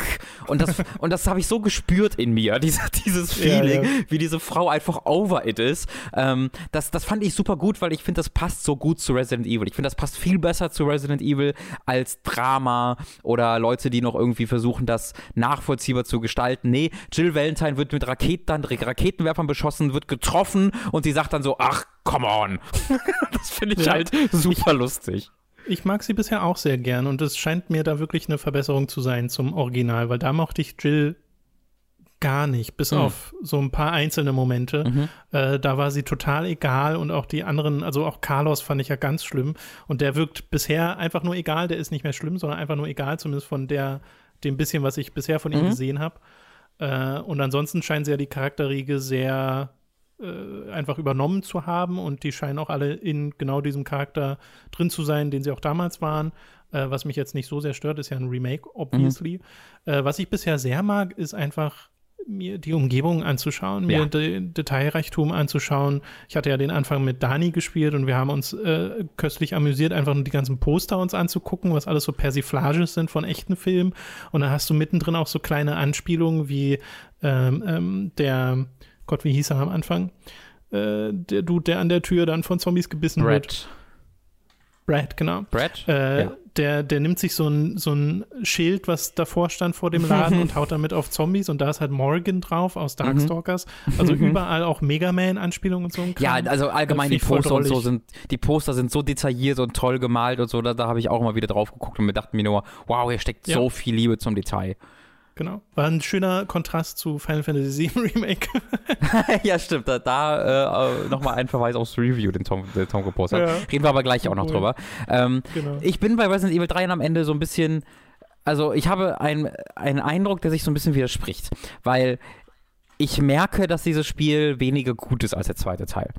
Und das, und das habe ich so gespürt in mir, diese, dieses Feeling, ja, ja. wie diese Frau einfach over it ist. Ähm, das, das fand ich super gut, weil ich finde, das passt so gut zu Resident Evil. Ich finde, das passt viel besser zu Resident Evil als Drama oder Leute, die noch irgendwie versuchen, das nachvollziehbar zu gestalten. Nee, Jill Valentine wird mit Raketen, Raketenwerfern beschossen, wird getroffen und sie sagt dann so, ach, come on. das finde ich ja. halt super lustig. Ich mag sie bisher auch sehr gern und es scheint mir da wirklich eine Verbesserung zu sein zum Original, weil da mochte ich Jill gar nicht, bis Mhm. auf so ein paar einzelne Momente. Mhm. Äh, da war sie total egal und auch die anderen, also auch Carlos fand ich ja ganz schlimm. Und der wirkt bisher einfach nur egal, der ist nicht mehr schlimm, sondern einfach nur egal, zumindest von der, dem bisschen, was ich bisher von ihm Mhm. gesehen habe. Äh, und ansonsten scheinen sie ja die Charakterriege sehr äh, einfach übernommen zu haben und die scheinen auch alle in genau diesem Charakter drin zu sein, den sie auch damals waren. Äh, was mich jetzt nicht so sehr stört, ist ja ein Remake, obviously. Äh, was ich bisher sehr mag, ist einfach mir die Umgebung anzuschauen, mir Ja. de Detailreichtum anzuschauen. Ich hatte ja den Anfang mit Dani gespielt und wir haben uns äh, köstlich amüsiert, einfach nur die ganzen Poster uns anzugucken, was alles so Persiflages sind von echten Filmen. Und da hast du mittendrin auch so kleine Anspielungen wie ähm, ähm, der, Gott, wie hieß er am Anfang? Äh, der Dude, der an der Tür dann von Zombies gebissen wird. Brad. Brad, genau. Brad? Äh, Ja. der, der nimmt sich so ein, so ein Schild, was davor stand vor dem Laden und haut damit auf Zombies und da ist halt Morgan drauf aus Darkstalkers. Also überall auch Mega Man-Anspielungen und so. Mhm. Ja, also allgemein Das die Poster und so sind, die Poster sind so detailliert und toll gemalt und so, da, da habe ich auch mal wieder drauf geguckt und mir dachte mir nur, wow, hier steckt Ja. so viel Liebe zum Detail. Genau. War ein schöner Kontrast zu Final Fantasy VII Remake. ja, stimmt, da, da äh, nochmal ein Verweis aufs Review, den Tom, den Tom gepostet hat. Ja. Reden wir aber gleich auch noch Cool. drüber. Ähm, genau. ich bin bei Resident Evil 3 am Ende so ein bisschen, also ich habe ein- einen Eindruck, der sich so ein bisschen widerspricht, weil ich merke, dass dieses Spiel weniger gut ist als der zweite Teil.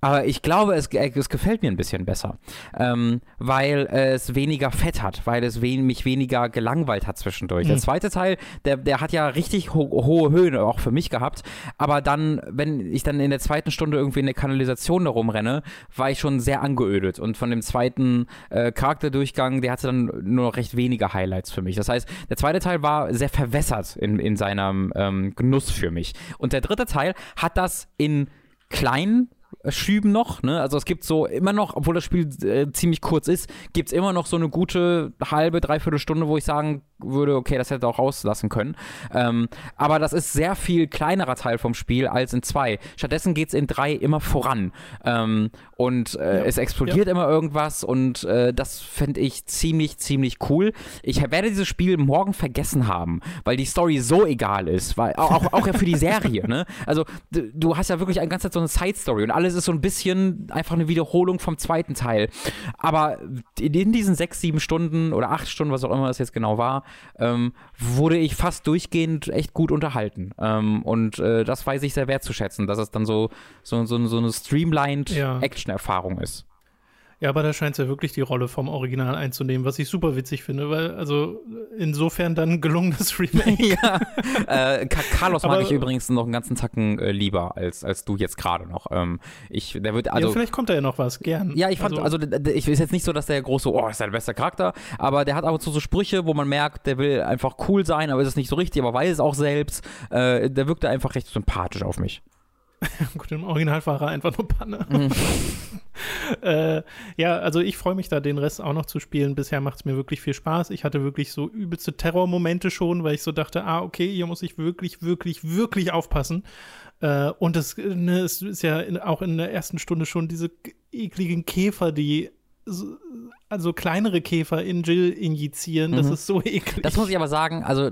Aber ich glaube, es, äh, es gefällt mir ein bisschen besser, ähm, weil es weniger Fett hat, weil es wen, mich weniger gelangweilt hat zwischendurch. Der Mhm. zweite Teil, der, der hat ja richtig ho hohe Höhen auch für mich gehabt, aber dann, wenn ich dann in der zweiten Stunde irgendwie in der Kanalisation da rumrenne, war ich schon sehr angeödet und von dem zweiten äh, Charakterdurchgang, der hatte dann nur noch recht wenige Highlights für mich. Das heißt, der zweite Teil war sehr verwässert in, in seinem ähm, Genuss für mich. Und der dritte Teil hat das in kleinen äh, Schüben noch, ne? Also es gibt so immer noch, obwohl das Spiel äh, ziemlich kurz ist, gibt es immer noch so eine gute halbe, dreiviertel Stunde, wo ich sagen würde, okay, das hätte auch rauslassen können. Ähm, aber das ist sehr viel kleinerer Teil vom Spiel als in zwei. Stattdessen geht es in drei immer voran. Ähm, und äh, Ja. es explodiert immer irgendwas und äh, das fände ich ziemlich, ziemlich cool. Ich werde dieses Spiel morgen vergessen haben, weil die Story so egal ist, weil auch, auch, auch ja für die Serie, ne? Also du, hast ja wirklich eine ganze Zeit so eine Side-Story und alles ist so ein bisschen einfach eine Wiederholung vom zweiten Teil. Aber in, in diesen sechs, sieben Stunden oder acht Stunden, was auch immer es jetzt genau war, ähm, wurde ich fast durchgehend echt gut unterhalten. Ähm, und äh, das weiß ich sehr wertzuschätzen, dass es dann so, so, so, so eine streamlined Ja. Action-Erfahrung ist. Ja, aber da scheint es ja wirklich die Rolle vom Original einzunehmen, was ich super witzig finde, weil also insofern dann ein gelungenes Remake. ja. Äh, Carlos mag Aber- ich übrigens noch einen ganzen Tacken äh, lieber als, als du jetzt gerade noch. Ähm, ich, der wird also. ja, vielleicht kommt da ja noch was, gern. Ja, ich fand, also, d- ich ist jetzt nicht so, dass der große, oh, ist der beste Charakter, aber der hat ab und zu so Sprüche, wo man merkt, der will einfach cool sein, aber ist es nicht so richtig, aber weiß es auch selbst. Äh, der wirkte einfach recht sympathisch auf mich. Gut, im Original war er einfach nur Panne. Mhm. äh, ja, also ich freue mich da, den Rest auch noch zu spielen. Bisher macht es mir wirklich viel Spaß. Ich hatte wirklich so übelste Terrormomente schon, weil ich so dachte, ah, okay, hier muss ich wirklich, wirklich, wirklich aufpassen. Äh, und es, ne, es ist ja in, auch in der ersten Stunde schon diese ekligen Käfer, die also kleinere Käfer in Jill injizieren. Das Mhm. ist so eklig. Das muss ich aber sagen, also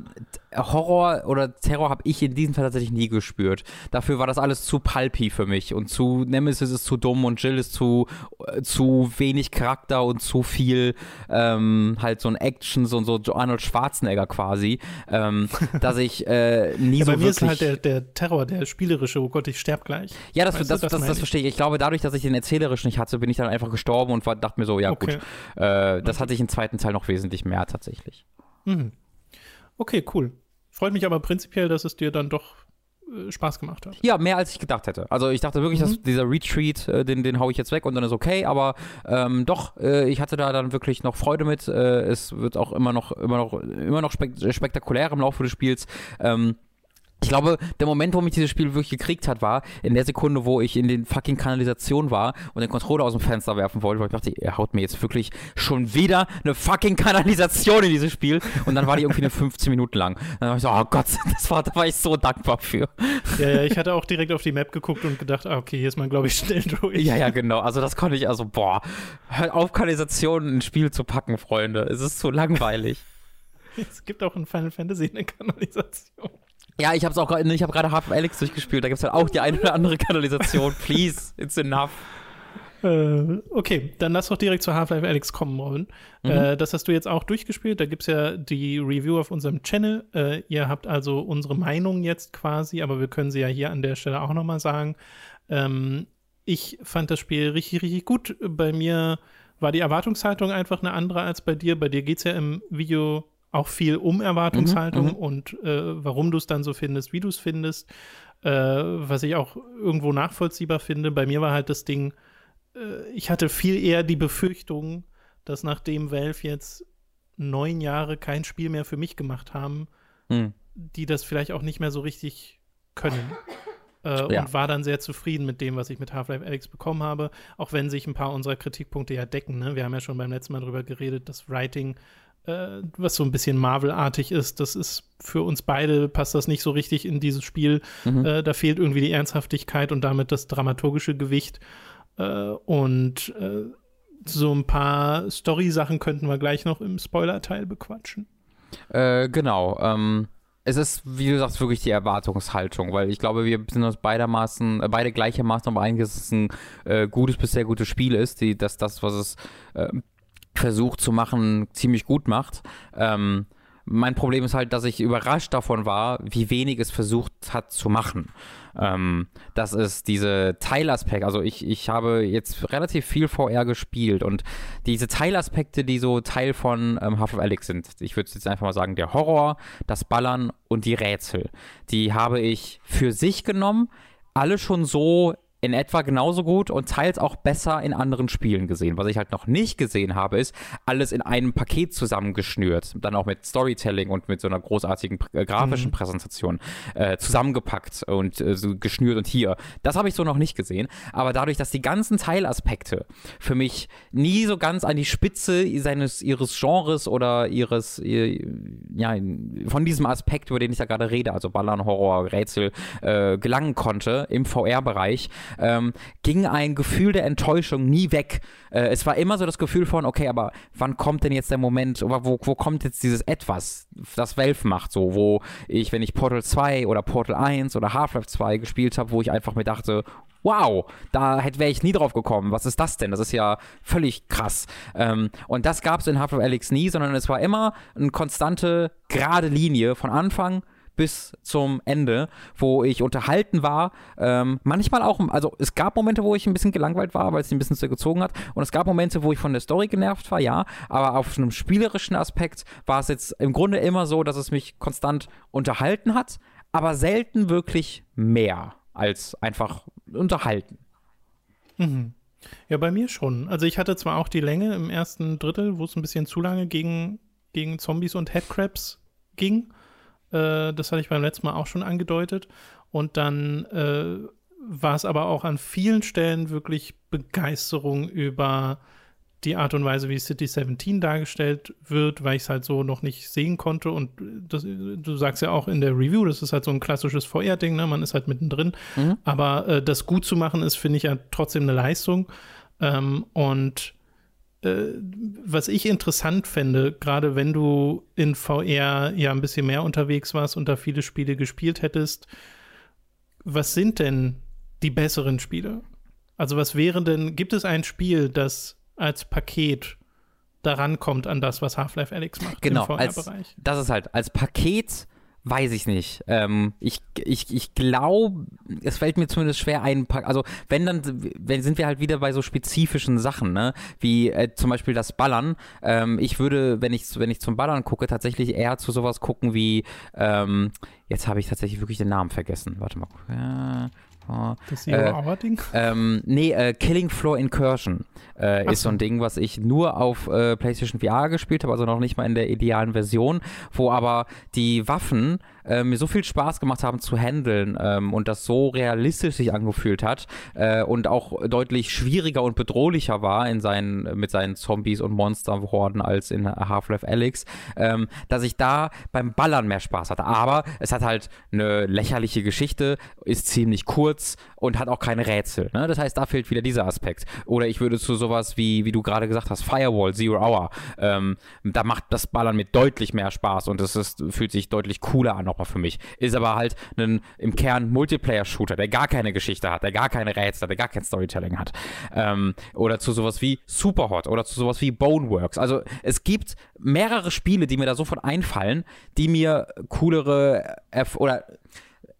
Horror oder Terror habe ich in diesem Fall tatsächlich nie gespürt. Dafür war das alles zu pulpy für mich und zu Nemesis ist zu dumm und Jill ist zu, äh, zu wenig Charakter und zu viel ähm, halt so ein Action, so, so Arnold Schwarzenegger quasi, ähm, dass ich äh, nie ja, so bei mir ist wirklich... halt der, der Terror, der spielerische, oh Gott, ich sterb gleich. ja, das, Weißt du, das, das das, das, verstehe ich. Ich glaube, dadurch, dass ich den erzählerisch nicht hatte, bin ich dann einfach gestorben und war, dachte mir so, ja Okay. gut. Äh, das hatte ich im zweiten Teil noch wesentlich mehr tatsächlich. Mhm. Okay, cool. Freut mich aber prinzipiell, dass es dir dann doch äh, Spaß gemacht hat. Ja, mehr als ich gedacht hätte. Also ich dachte wirklich, Mhm. dass dieser Retreat, äh, den, den hau ich jetzt weg und dann ist okay, aber ähm, doch, äh, ich hatte da dann wirklich noch Freude mit. Äh, es wird auch immer noch, immer noch, immer noch spek spektakulär im Laufe des Spiels. Ähm, ich glaube, der Moment, wo mich dieses Spiel wirklich gekriegt hat, war in der Sekunde, wo ich in den fucking Kanalisation war und den Controller aus dem Fenster werfen wollte, weil ich dachte, er haut mir jetzt wirklich schon wieder eine fucking Kanalisation in dieses Spiel. Und dann war die irgendwie eine 15 Minuten lang. Dann war ich so, oh Gott, das war, da war ich so dankbar für. Ja, ja, ich hatte auch direkt auf die Map geguckt und gedacht, ah, okay, hier ist man, glaube ich, schnell durch. Ja, ja, genau. Also das konnte ich, also, boah, hört auf, Kanalisation in ein Spiel zu packen, Freunde. Es ist zu langweilig. Es gibt auch in Final Fantasy eine Kanalisation. Ja, ich hab's auch gerade, ich habe gerade Half Alex durchgespielt, da gibt's halt auch die eine oder andere Kanalisation. Please, it's enough. Äh, okay, dann lass doch direkt zu Half-Life Alex kommen, Robin. Mhm. Äh, das hast du jetzt auch durchgespielt. Da gibt es ja die Review auf unserem Channel. Äh, ihr habt also unsere Meinung jetzt quasi, aber wir können sie ja hier an der Stelle auch nochmal sagen. Ähm, ich fand das Spiel richtig, richtig gut. Bei mir war die Erwartungshaltung einfach eine andere als bei dir. Bei dir geht es ja im Video auch viel um Erwartungshaltung mhm, mhm. und äh, warum du es dann so findest, wie du es findest. Äh, was ich auch irgendwo nachvollziehbar finde. Bei mir war halt das Ding, äh, ich hatte viel eher die Befürchtung, dass nachdem Valve jetzt neun Jahre kein Spiel mehr für mich gemacht haben, hm. die das vielleicht auch nicht mehr so richtig können. Äh, ja. Und war dann sehr zufrieden mit dem, was ich mit Half-Life Alex bekommen habe, auch wenn sich ein paar unserer Kritikpunkte ja decken. Ne? Wir haben ja schon beim letzten Mal darüber geredet, dass Writing, äh, was so ein bisschen Marvel-artig ist, das ist für uns beide, passt das nicht so richtig in dieses Spiel. Mhm. Äh, da fehlt irgendwie die Ernsthaftigkeit und damit das dramaturgische Gewicht. Äh, und äh, so ein paar Story-Sachen könnten wir gleich noch im Spoiler-Teil bequatschen. Äh, genau. Ähm, es ist, wie du sagst, wirklich die Erwartungshaltung, weil ich glaube, wir sind uns beidermaßen, äh, beide gleichermaßen aber eigentlich, dass es ein äh, gutes bis sehr gutes Spiel ist, die, dass das, was es äh, versucht zu machen, ziemlich gut macht. Ähm, mein Problem ist halt, dass ich überrascht davon war, wie wenig es versucht hat zu machen. Ähm, das ist diese Teilaspekt. Also ich, ich habe jetzt relativ viel VR gespielt und diese Teilaspekte, die so Teil von ähm, Half of Alex sind, ich würde jetzt einfach mal sagen, der Horror, das Ballern und die Rätsel, die habe ich für sich genommen, alle schon so in etwa genauso gut und teils auch besser in anderen Spielen gesehen. Was ich halt noch nicht gesehen habe, ist alles in einem Paket zusammengeschnürt, dann auch mit Storytelling und mit so einer großartigen äh, grafischen mhm. Präsentation äh, zusammengepackt und äh, so geschnürt und hier. Das habe ich so noch nicht gesehen, aber dadurch, dass die ganzen Teilaspekte für mich nie so ganz an die Spitze seines ihres Genres oder ihres ihr, ja von diesem Aspekt, über den ich da gerade rede, also Ballern, Horror, Rätsel, äh, gelangen konnte im VR-Bereich, ähm, ging ein Gefühl der Enttäuschung nie weg. Äh, es war immer so das Gefühl von, okay, aber wann kommt denn jetzt der Moment, oder wo, wo kommt jetzt dieses Etwas, das Valve macht, so, wo ich, wenn ich Portal 2 oder Portal 1 oder Half-Life 2 gespielt habe, wo ich einfach mir dachte, wow, da wäre ich nie drauf gekommen. Was ist das denn? Das ist ja völlig krass. Ähm, und das gab es in Half-Life Alyx nie, sondern es war immer eine konstante, gerade Linie von Anfang bis zum Ende, wo ich unterhalten war. Ähm, manchmal auch, also es gab Momente, wo ich ein bisschen gelangweilt war, weil es ein bisschen zu gezogen hat. Und es gab Momente, wo ich von der Story genervt war, ja. Aber auf einem spielerischen Aspekt war es jetzt im Grunde immer so, dass es mich konstant unterhalten hat, aber selten wirklich mehr als einfach unterhalten. Mhm. Ja, bei mir schon. Also ich hatte zwar auch die Länge im ersten Drittel, wo es ein bisschen zu lange gegen, gegen Zombies und Headcrabs ging. Äh, das hatte ich beim letzten Mal auch schon angedeutet. Und dann äh, war es aber auch an vielen Stellen wirklich Begeisterung über die Art und Weise, wie City 17 dargestellt wird, weil ich es halt so noch nicht sehen konnte. Und das, du sagst ja auch in der Review, das ist halt so ein klassisches VR-Ding, ne? man ist halt mittendrin. Mhm. Aber äh, das gut zu machen, ist, finde ich ja trotzdem eine Leistung. Ähm, und was ich interessant fände, gerade wenn du in VR ja ein bisschen mehr unterwegs warst und da viele Spiele gespielt hättest, was sind denn die besseren Spiele? Also was wäre denn, gibt es ein Spiel, das als Paket daran kommt an das, was Half-Life Alex macht genau, im VR-Bereich? Das ist halt, als Paket Weiß ich nicht. Ähm, ich ich, ich glaube, es fällt mir zumindest schwer ein also wenn dann, wenn sind wir halt wieder bei so spezifischen Sachen, ne? Wie äh, zum Beispiel das Ballern. Ähm, ich würde, wenn ich, wenn ich zum Ballern gucke, tatsächlich eher zu sowas gucken wie, ähm, jetzt habe ich tatsächlich wirklich den Namen vergessen. Warte mal. Äh, das äh, Ding? Ähm, nee, äh, Killing Floor Incursion äh, ist so ein Ding, was ich nur auf äh, PlayStation VR gespielt habe, also noch nicht mal in der idealen Version, wo aber die Waffen äh, mir so viel Spaß gemacht haben zu handeln ähm, und das so realistisch sich angefühlt hat äh, und auch deutlich schwieriger und bedrohlicher war in seinen, mit seinen Zombies und Monsterhorden als in Half-Life Alyx, ähm, dass ich da beim Ballern mehr Spaß hatte. Aber es hat halt eine lächerliche Geschichte, ist ziemlich kurz kurz und hat auch keine Rätsel. Ne? Das heißt, da fehlt wieder dieser Aspekt. Oder ich würde zu sowas wie, wie du gerade gesagt hast, Firewall, Zero Hour. Ähm, da macht das Ballern mit deutlich mehr Spaß und es fühlt sich deutlich cooler an nochmal für mich. Ist aber halt ein im Kern Multiplayer-Shooter, der gar keine Geschichte hat, der gar keine Rätsel, der gar kein Storytelling hat. Ähm, oder zu sowas wie Superhot oder zu sowas wie Boneworks. Also es gibt mehrere Spiele, die mir da sofort einfallen, die mir coolere F oder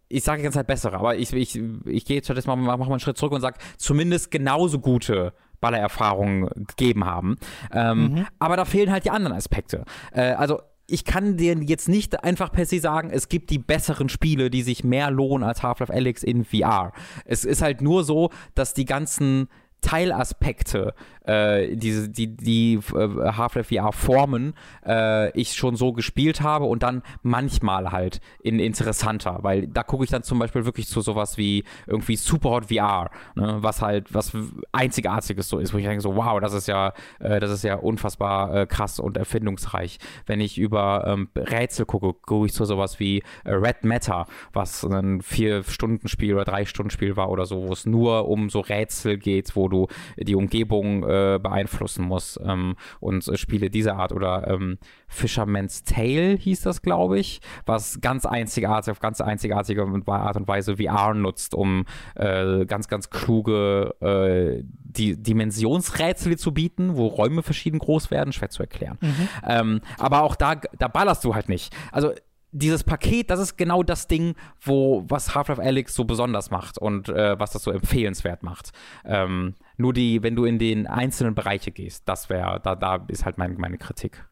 ich sage jetzt halt bessere, aber ich, ich, ich gehe jetzt stattdessen mal, mach mal einen Schritt zurück und sage, zumindest genauso gute Ballererfahrungen gegeben haben. Ähm, mhm. Aber da fehlen halt die anderen Aspekte. Äh, also ich kann dir jetzt nicht einfach per se sagen, es gibt die besseren Spiele, die sich mehr lohnen als Half-Life Alyx in VR. Es ist halt nur so, dass die ganzen Teilaspekte, äh, die, die, die äh, Half-Life VR formen, äh, ich schon so gespielt habe und dann manchmal halt in interessanter, weil da gucke ich dann zum Beispiel wirklich zu sowas wie irgendwie Superhot VR, ne, was halt was einzigartiges so ist, wo ich denke so, wow, das ist ja, äh, das ist ja unfassbar äh, krass und erfindungsreich. Wenn ich über ähm, Rätsel gucke, gucke ich zu sowas wie Red Matter, was ein Vier-Stunden-Spiel oder Drei-Stunden-Spiel war oder so, wo es nur um so Rätsel geht, wo du die Umgebung äh, beeinflussen musst. Ähm, und äh, Spiele dieser Art oder ähm, Fisherman's Tale hieß das, glaube ich, was ganz einzigartig, auf ganz einzigartige Art und Weise VR nutzt, um äh, ganz, ganz kluge äh, die Dimensionsrätsel zu bieten, wo Räume verschieden groß werden, schwer zu erklären. Mhm. Ähm, aber auch da, da ballerst du halt nicht. Also dieses Paket, das ist genau das Ding, wo was Half-Life Alyx so besonders macht und äh, was das so empfehlenswert macht. Ähm, nur die, wenn du in den einzelnen Bereiche gehst, das wäre, da, da ist halt mein, meine Kritik.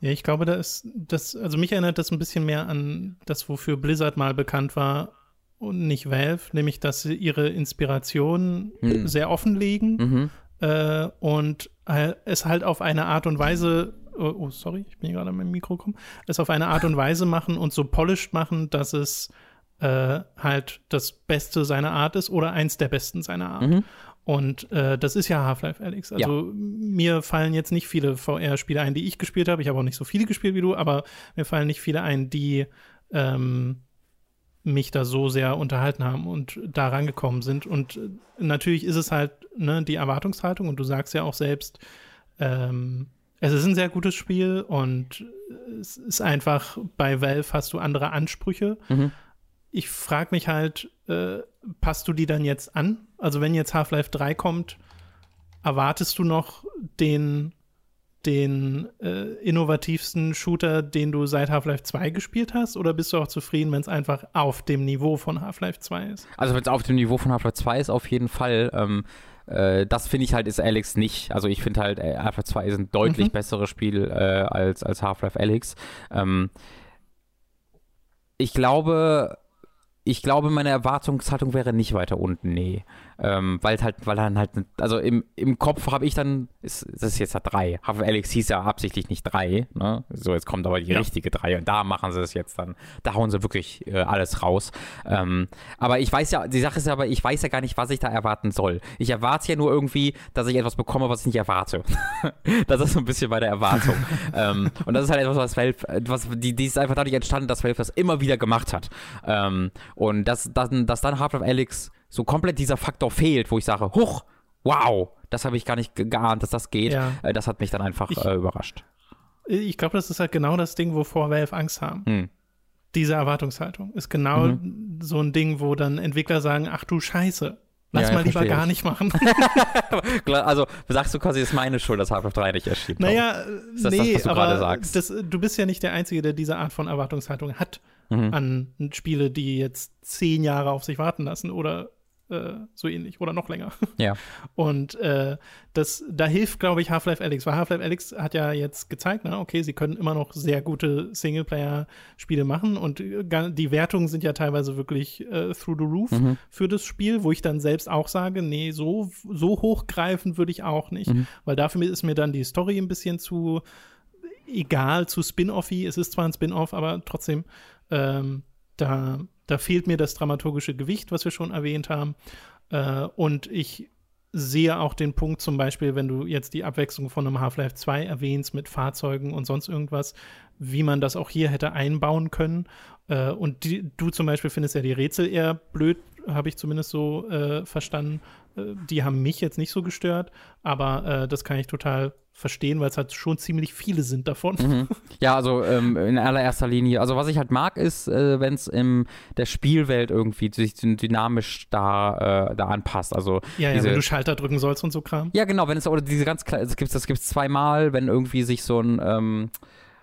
Ja, ich glaube, da ist das, also mich erinnert das ein bisschen mehr an das, wofür Blizzard mal bekannt war und nicht Valve, nämlich dass sie ihre Inspiration hm. sehr offenlegen mhm. äh, und es halt auf eine Art und Weise oh, oh, sorry, ich bin gerade an meinem Mikro gekommen, es auf eine Art und Weise machen und so polished machen, dass es äh, halt das Beste seiner Art ist oder eins der besten seiner Art. Mhm. Und äh, das ist ja Half-Life Alex. Also ja. mir fallen jetzt nicht viele VR-Spiele ein, die ich gespielt habe. Ich habe auch nicht so viele gespielt wie du, aber mir fallen nicht viele ein, die ähm, mich da so sehr unterhalten haben und da rangekommen sind. Und äh, natürlich ist es halt ne, die Erwartungshaltung und du sagst ja auch selbst, ähm, es ist ein sehr gutes Spiel und es ist einfach, bei Valve hast du andere Ansprüche. Mhm. Ich frage mich halt, äh, passt du die dann jetzt an? Also wenn jetzt Half-Life 3 kommt, erwartest du noch den, den äh, innovativsten Shooter, den du seit Half-Life 2 gespielt hast? Oder bist du auch zufrieden, wenn es einfach auf dem Niveau von Half-Life 2 ist? Also wenn es auf dem Niveau von Half-Life 2 ist, auf jeden Fall. Ähm, äh, das finde ich halt ist Alex nicht. Also ich finde halt, äh, Half-Life 2 ist ein deutlich mhm. besseres Spiel äh, als, als Half-Life Alex. Ähm, ich glaube, ich glaube, meine Erwartungshaltung wäre nicht weiter unten, nee. Ähm, weil halt, weil dann halt, also im, im Kopf habe ich dann, ist, das ist jetzt ja drei. Half Alex hieß ja absichtlich nicht drei, ne? So, jetzt kommt aber die ja. richtige drei und da machen sie es jetzt dann, da hauen sie wirklich äh, alles raus. Ähm, aber ich weiß ja, die Sache ist ja aber, ich weiß ja gar nicht, was ich da erwarten soll. Ich erwarte ja nur irgendwie, dass ich etwas bekomme, was ich nicht erwarte. das ist so ein bisschen bei der Erwartung. ähm, und das ist halt etwas, was Valve, was, die, die ist einfach dadurch entstanden, dass Valve das immer wieder gemacht hat. Ähm, und dass, dann, dass dann Half-Life Alex so komplett dieser Faktor fehlt, wo ich sage, huch, wow, das habe ich gar nicht geahnt, dass das geht. Ja. Äh, das hat mich dann einfach ich, äh, überrascht. Ich glaube, das ist halt genau das Ding, wovor Valve Angst haben. Hm. Diese Erwartungshaltung ist genau mhm. so ein Ding, wo dann Entwickler sagen, ach du Scheiße, Lass ja, mal lieber gar nicht machen. also sagst du quasi, es ist meine Schuld, dass Half-Life 3 nicht erschienen Naja, ist das nee, das, was du gerade sagst? Das, du bist ja nicht der Einzige, der diese Art von Erwartungshaltung hat mhm. an Spiele, die jetzt zehn Jahre auf sich warten lassen oder äh, so ähnlich oder noch länger. Ja. Und äh, das, da hilft, glaube ich, Half-Life Alyx, weil Half-Life Alyx hat ja jetzt gezeigt, na, okay, sie können immer noch sehr gute Singleplayer-Spiele machen und äh, die Wertungen sind ja teilweise wirklich äh, through the roof mhm. für das Spiel, wo ich dann selbst auch sage, nee, so, so hochgreifen würde ich auch nicht, mhm. weil dafür ist mir dann die Story ein bisschen zu egal, zu Spin-Offy. Es ist zwar ein Spin-Off, aber trotzdem, ähm, da da fehlt mir das dramaturgische Gewicht, was wir schon erwähnt haben. Äh, und ich sehe auch den Punkt zum Beispiel, wenn du jetzt die Abwechslung von einem Half-Life 2 erwähnst mit Fahrzeugen und sonst irgendwas, wie man das auch hier hätte einbauen können. Äh, und die, du zum Beispiel findest ja die Rätsel eher blöd, habe ich zumindest so äh, verstanden. Äh, die haben mich jetzt nicht so gestört, aber äh, das kann ich total verstehen, weil es halt schon ziemlich viele sind davon. Mhm. Ja, also ähm, in allererster Linie, also was ich halt mag, ist, äh, wenn es in der Spielwelt irgendwie sich dynamisch da, äh, da anpasst. Also ja, ja, diese, wenn du Schalter drücken sollst und so Kram. Ja, genau, wenn es oder diese ganz kleine, das gibt es das zweimal, wenn irgendwie sich so ein ähm,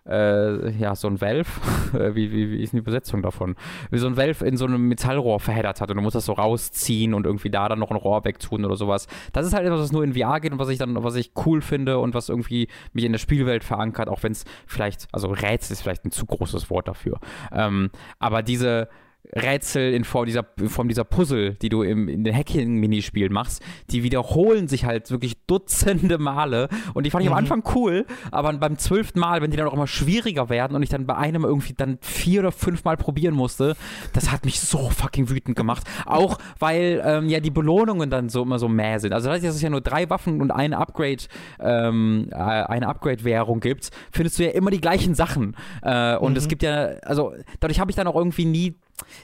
äh, ja, so ein Valve, wie, wie, wie ist denn die Übersetzung davon? Wie so ein Valve in so einem Metallrohr verheddert hat und du musst das so rausziehen und irgendwie da dann noch ein Rohr wegtun oder sowas. Das ist halt etwas, was nur in VR geht und was ich dann, was ich cool finde und was irgendwie mich in der Spielwelt verankert, auch wenn es vielleicht, also Rätsel ist vielleicht ein zu großes Wort dafür. Ähm, aber diese, Rätsel in Form dieser, in Form dieser Puzzle, die du im, in den Hacking-Minispielen machst, die wiederholen sich halt wirklich dutzende Male. Und die fand ich am mhm. Anfang cool, aber beim zwölften Mal, wenn die dann auch immer schwieriger werden und ich dann bei einem irgendwie dann vier oder fünf Mal probieren musste, das hat mich so fucking wütend gemacht. Auch weil ähm, ja die Belohnungen dann so immer so mäh sind. Also, dass es ja nur drei Waffen und eine Upgrade, ähm, äh, eine Upgrade-Währung gibt, findest du ja immer die gleichen Sachen. Äh, und mhm. es gibt ja, also dadurch habe ich dann auch irgendwie nie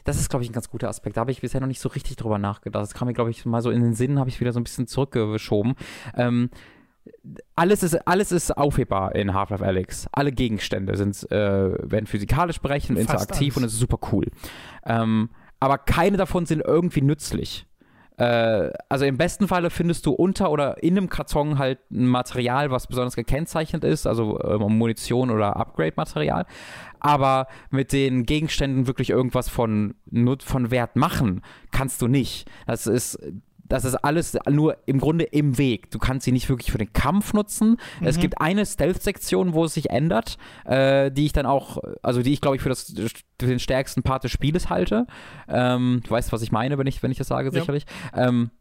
das ist, glaube ich, ein ganz guter Aspekt. Da habe ich bisher noch nicht so richtig drüber nachgedacht. Das kam mir, glaube ich, mal so in den Sinn, habe ich wieder so ein bisschen zurückgeschoben. Ähm, alles ist, alles ist aufhebbar in Half-Life Alyx. Alle Gegenstände sind, äh, werden physikalisch berechnet, interaktiv und es ist super cool. Ähm, aber keine davon sind irgendwie nützlich. Äh, also im besten Falle findest du unter oder in einem Karton halt ein Material, was besonders gekennzeichnet ist, also äh, Munition oder Upgrade-Material. Aber mit den Gegenständen wirklich irgendwas von, von Wert machen, kannst du nicht. Das ist das ist alles nur im Grunde im Weg. Du kannst sie nicht wirklich für den Kampf nutzen. Mhm. Es gibt eine Stealth-Sektion, wo es sich ändert, äh, die ich dann auch, also die ich glaube ich für, das, für den stärksten Part des Spieles halte. Ähm, du weißt, was ich meine, wenn ich, wenn ich das sage, ja. sicherlich. Ähm,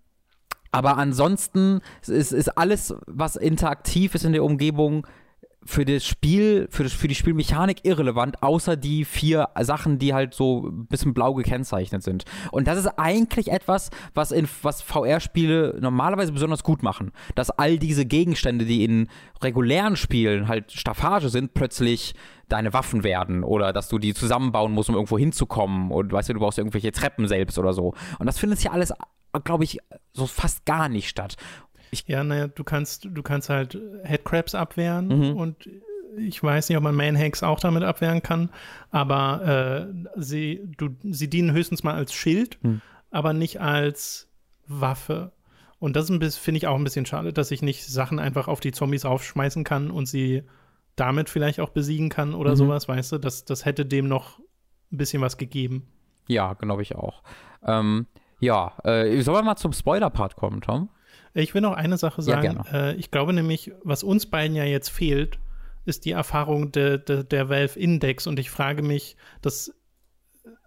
aber ansonsten ist, ist alles, was interaktiv ist in der Umgebung, für das Spiel, für, das, für die Spielmechanik irrelevant, außer die vier Sachen, die halt so ein bisschen blau gekennzeichnet sind. Und das ist eigentlich etwas, was, was VR-Spiele normalerweise besonders gut machen. Dass all diese Gegenstände, die in regulären Spielen halt Staffage sind, plötzlich deine Waffen werden oder dass du die zusammenbauen musst, um irgendwo hinzukommen und weißt du, du brauchst irgendwelche Treppen selbst oder so. Und das findet hier alles, glaube ich, so fast gar nicht statt. Ich ja, naja, du kannst, du kannst halt Headcrabs abwehren mhm. und ich weiß nicht, ob man Manhacks auch damit abwehren kann, aber äh, sie, du, sie dienen höchstens mal als Schild, mhm. aber nicht als Waffe. Und das finde ich auch ein bisschen schade, dass ich nicht Sachen einfach auf die Zombies aufschmeißen kann und sie damit vielleicht auch besiegen kann oder mhm. sowas, weißt du? Das, das hätte dem noch ein bisschen was gegeben. Ja, glaube ich auch. Ähm, ja, äh, sollen wir mal zum Spoiler-Part kommen, Tom? Ich will noch eine Sache sagen. Ja, äh, ich glaube nämlich, was uns beiden ja jetzt fehlt, ist die Erfahrung de, de, der Valve Index. Und ich frage mich, das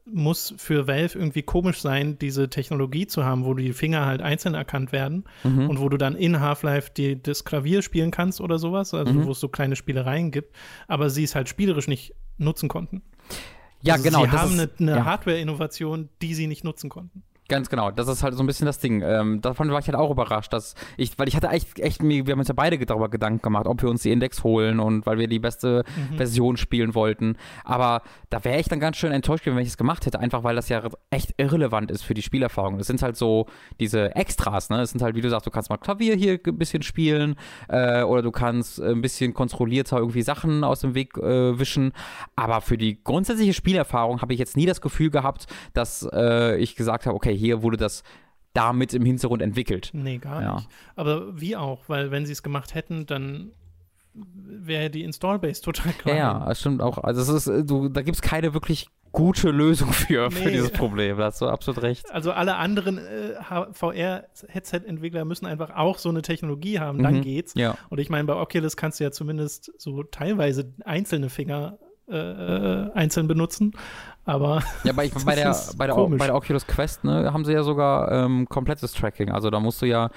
muss für Valve irgendwie komisch sein, diese Technologie zu haben, wo die Finger halt einzeln erkannt werden mhm. und wo du dann in Half-Life das Klavier spielen kannst oder sowas, also mhm. wo es so kleine Spielereien gibt, aber sie es halt spielerisch nicht nutzen konnten. Ja, also genau. Sie haben eine, eine ja. Hardware-Innovation, die sie nicht nutzen konnten. Ganz genau, das ist halt so ein bisschen das Ding. Ähm, davon war ich halt auch überrascht, dass ich, weil ich hatte echt, echt, wir haben uns ja beide darüber Gedanken gemacht, ob wir uns die Index holen und weil wir die beste mhm. Version spielen wollten. Aber da wäre ich dann ganz schön enttäuscht gewesen, wenn ich es gemacht hätte, einfach weil das ja echt irrelevant ist für die Spielerfahrung. Das sind halt so diese Extras, ne? Es sind halt, wie du sagst, du kannst mal Klavier hier ein bisschen spielen äh, oder du kannst ein bisschen kontrollierter irgendwie Sachen aus dem Weg äh, wischen. Aber für die grundsätzliche Spielerfahrung habe ich jetzt nie das Gefühl gehabt, dass äh, ich gesagt habe, okay, okay, hier wurde das damit im Hintergrund entwickelt. Nee, gar ja. nicht. Aber wie auch, weil wenn sie es gemacht hätten, dann wäre die Installbase total klein. Ja, das stimmt auch. Also es ist, äh, du, da gibt es keine wirklich gute Lösung für, nee. für dieses Problem. Da hast du absolut recht. Also alle anderen äh, VR-Headset-Entwickler müssen einfach auch so eine Technologie haben, dann mhm. geht's. Ja. Und ich meine, bei Oculus kannst du ja zumindest so teilweise einzelne Finger äh, äh einzeln benutzen. Aber ja, bei, bei, der, bei, der, bei der Oculus Quest ne, haben sie ja sogar ähm, komplettes Tracking. Also da musst du ja,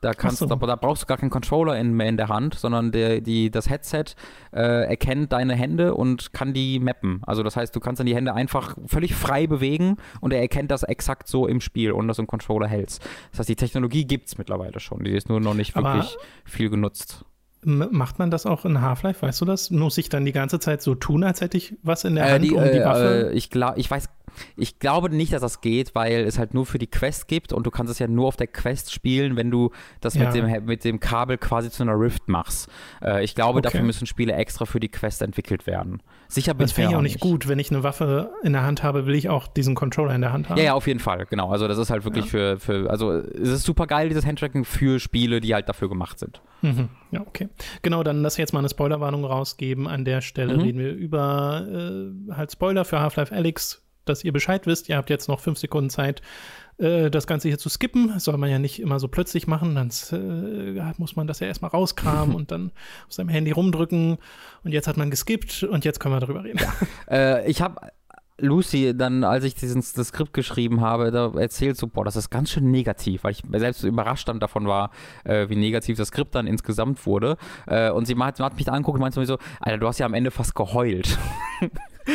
da kannst so. da, da, brauchst du gar keinen Controller in, mehr in der Hand, sondern der, die, das Headset äh, erkennt deine Hände und kann die mappen. Also das heißt, du kannst dann die Hände einfach völlig frei bewegen und er erkennt das exakt so im Spiel, ohne dass du einen Controller hältst. Das heißt, die Technologie gibt es mittlerweile schon. Die ist nur noch nicht wirklich Aber viel genutzt. Macht man das auch in Half-Life? Weißt du das? Muss ich dann die ganze Zeit so tun, als hätte ich was in der äh, Hand die, um die Waffe? Äh, ich, glaub, ich weiß ich glaube nicht, dass das geht, weil es halt nur für die Quest gibt und du kannst es ja nur auf der Quest spielen, wenn du das ja. mit, dem, mit dem Kabel quasi zu einer Rift machst. Äh, ich glaube, okay. dafür müssen Spiele extra für die Quest entwickelt werden. Sicher bin das wäre ja auch nicht gut. Wenn ich eine Waffe in der Hand habe, will ich auch diesen Controller in der Hand haben. Ja, ja, auf jeden Fall, genau. Also das ist halt wirklich ja. für, für, also es ist super geil, dieses Handtracking für Spiele, die halt dafür gemacht sind. Mhm. Ja, okay. Genau, dann lass jetzt mal eine Spoilerwarnung rausgeben. An der Stelle mhm. reden wir über äh, halt Spoiler für Half-Life Alyx dass ihr Bescheid wisst. Ihr habt jetzt noch fünf Sekunden Zeit, äh, das Ganze hier zu skippen. Das soll man ja nicht immer so plötzlich machen. Dann äh, muss man das ja erstmal rauskramen und dann auf seinem Handy rumdrücken. Und jetzt hat man geskippt und jetzt können wir darüber reden. Ja. Äh, ich habe Lucy dann, als ich diesen, das Skript geschrieben habe, da erzählt so, boah, das ist ganz schön negativ, weil ich selbst überrascht dann davon war, äh, wie negativ das Skript dann insgesamt wurde. Äh, und sie hat, hat mich da angeguckt und meinte so, Alter, du hast ja am Ende fast geheult.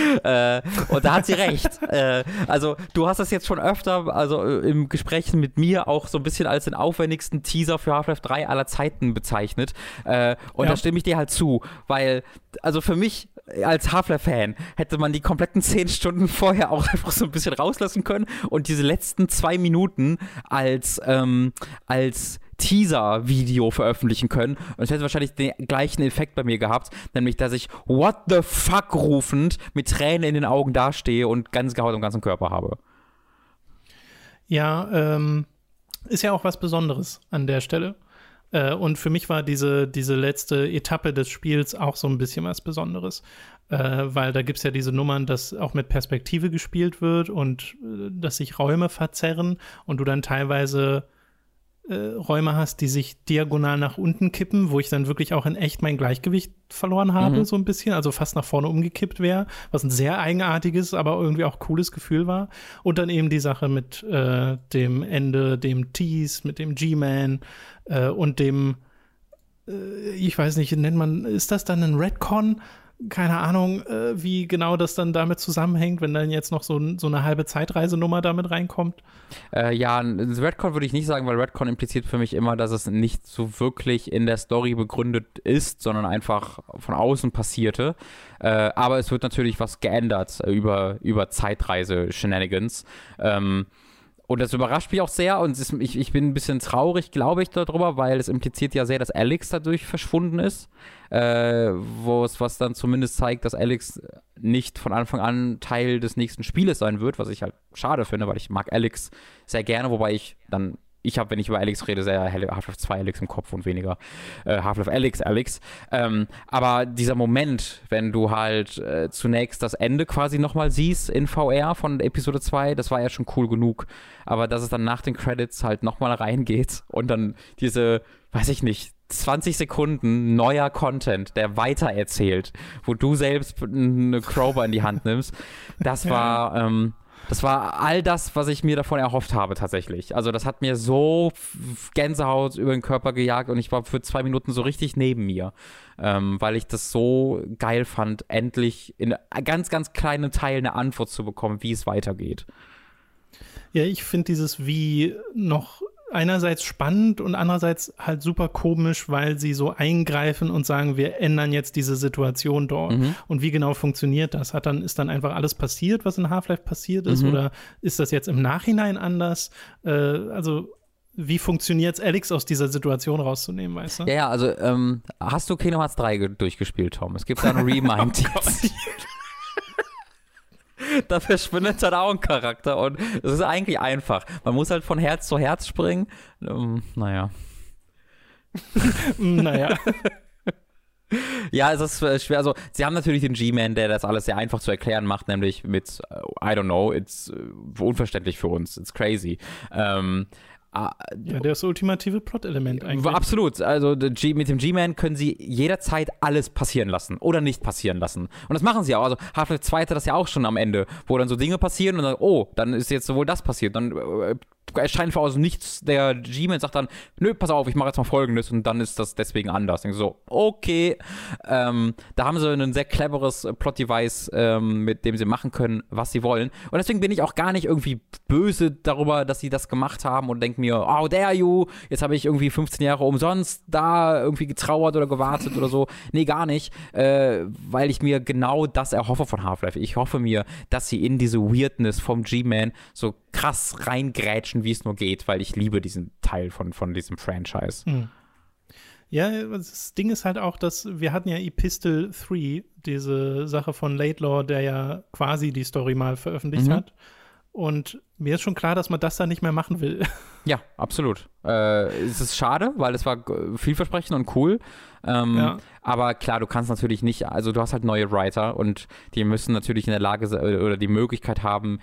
äh, und da hat sie recht. äh, also du hast das jetzt schon öfter, also äh, im Gespräch mit mir auch so ein bisschen als den aufwendigsten Teaser für Half-Life 3 aller Zeiten bezeichnet. Äh, und ja. da stimme ich dir halt zu, weil, also für mich als Half-Life-Fan hätte man die kompletten zehn Stunden vorher auch einfach so ein bisschen rauslassen können und diese letzten zwei Minuten als, ähm, als Teaser-Video veröffentlichen können. Und es hätte wahrscheinlich den gleichen Effekt bei mir gehabt, nämlich, dass ich What the fuck rufend mit Tränen in den Augen dastehe und ganz Haut am ganzen Körper habe. Ja, ähm, ist ja auch was Besonderes an der Stelle. Äh, und für mich war diese, diese letzte Etappe des Spiels auch so ein bisschen was Besonderes. Äh, weil da gibt es ja diese Nummern, dass auch mit Perspektive gespielt wird und äh, dass sich Räume verzerren und du dann teilweise Räume hast, die sich diagonal nach unten kippen, wo ich dann wirklich auch in echt mein Gleichgewicht verloren habe, mhm. so ein bisschen, also fast nach vorne umgekippt wäre, was ein sehr eigenartiges, aber irgendwie auch cooles Gefühl war. Und dann eben die Sache mit äh, dem Ende, dem Tease, mit dem G-Man äh, und dem, äh, ich weiß nicht, nennt man, ist das dann ein Redcon? Keine Ahnung, äh, wie genau das dann damit zusammenhängt, wenn dann jetzt noch so, so eine halbe Zeitreisenummer damit reinkommt. Äh, ja, Redcon würde ich nicht sagen, weil Redcon impliziert für mich immer, dass es nicht so wirklich in der Story begründet ist, sondern einfach von außen passierte. Äh, aber es wird natürlich was geändert über, über Zeitreise-Shenanigans. Ähm, und das überrascht mich auch sehr und ist, ich, ich bin ein bisschen traurig, glaube ich, darüber, weil es impliziert ja sehr, dass Alex dadurch verschwunden ist. Äh, was dann zumindest zeigt, dass Alex nicht von Anfang an Teil des nächsten Spieles sein wird, was ich halt schade finde, weil ich mag Alex sehr gerne, wobei ich dann ich habe, wenn ich über Alex rede, sehr Half-Life 2 Alex im Kopf und weniger äh, Half-Life Alex Alex. Ähm, aber dieser Moment, wenn du halt äh, zunächst das Ende quasi nochmal siehst in VR von Episode 2, das war ja schon cool genug. Aber dass es dann nach den Credits halt nochmal reingeht und dann diese, weiß ich nicht, 20 Sekunden neuer Content, der weitererzählt, wo du selbst eine Crowbar in die Hand nimmst, das war, ähm, das war all das, was ich mir davon erhofft habe, tatsächlich. Also, das hat mir so Gänsehaut über den Körper gejagt und ich war für zwei Minuten so richtig neben mir, ähm, weil ich das so geil fand, endlich in ganz, ganz kleinen Teilen eine Antwort zu bekommen, wie es weitergeht. Ja, ich finde dieses Wie noch einerseits spannend und andererseits halt super komisch, weil sie so eingreifen und sagen, wir ändern jetzt diese Situation dort. Mhm. Und wie genau funktioniert das? Hat dann, ist dann einfach alles passiert, was in Half-Life passiert ist? Mhm. Oder ist das jetzt im Nachhinein anders? Äh, also, wie funktioniert es, Alex aus dieser Situation rauszunehmen, weißt du? Ja, ja, also ähm, hast du Kingdom Hearts 3 durchgespielt, Tom? Es gibt da einen Remind. oh da verschwindet dann auch ein Charakter und es ist eigentlich einfach. Man muss halt von Herz zu Herz springen. Um, naja. naja. Ja, es ist äh, schwer. Also, sie haben natürlich den G-Man, der das alles sehr einfach zu erklären macht, nämlich mit uh, I don't know, it's uh, unverständlich für uns, it's crazy. Ähm, Ah, ja, das ultimative Plot-Element eigentlich. Absolut. Also G, mit dem G-Man können sie jederzeit alles passieren lassen oder nicht passieren lassen. Und das machen sie auch. Also Half-Life 2 hatte das ja auch schon am Ende, wo dann so Dinge passieren und dann, oh, dann ist jetzt sowohl das passiert. Dann äh, erscheint aus dem Nichts der G-Man sagt dann, nö, pass auf, ich mache jetzt mal folgendes und dann ist das deswegen anders. Ich so, okay. Ähm, da haben sie ein sehr cleveres Plot-Device, ähm, mit dem sie machen können, was sie wollen. Und deswegen bin ich auch gar nicht irgendwie böse darüber, dass sie das gemacht haben und denke mir, oh, dare you, jetzt habe ich irgendwie 15 Jahre umsonst da irgendwie getrauert oder gewartet oder so. Nee, gar nicht, äh, weil ich mir genau das erhoffe von Half-Life. Ich hoffe mir, dass sie in diese Weirdness vom G-Man so krass reingrätschen, wie es nur geht, weil ich liebe diesen Teil von, von diesem Franchise. Hm. Ja, das Ding ist halt auch, dass wir hatten ja Epistle 3, diese Sache von Laidlaw, der ja quasi die Story mal veröffentlicht mhm. hat. Und mir ist schon klar, dass man das da nicht mehr machen will. Ja, absolut. Äh, es ist schade, weil es war vielversprechend und cool. Ähm, ja. Aber klar, du kannst natürlich nicht, also du hast halt neue Writer und die müssen natürlich in der Lage oder die Möglichkeit haben,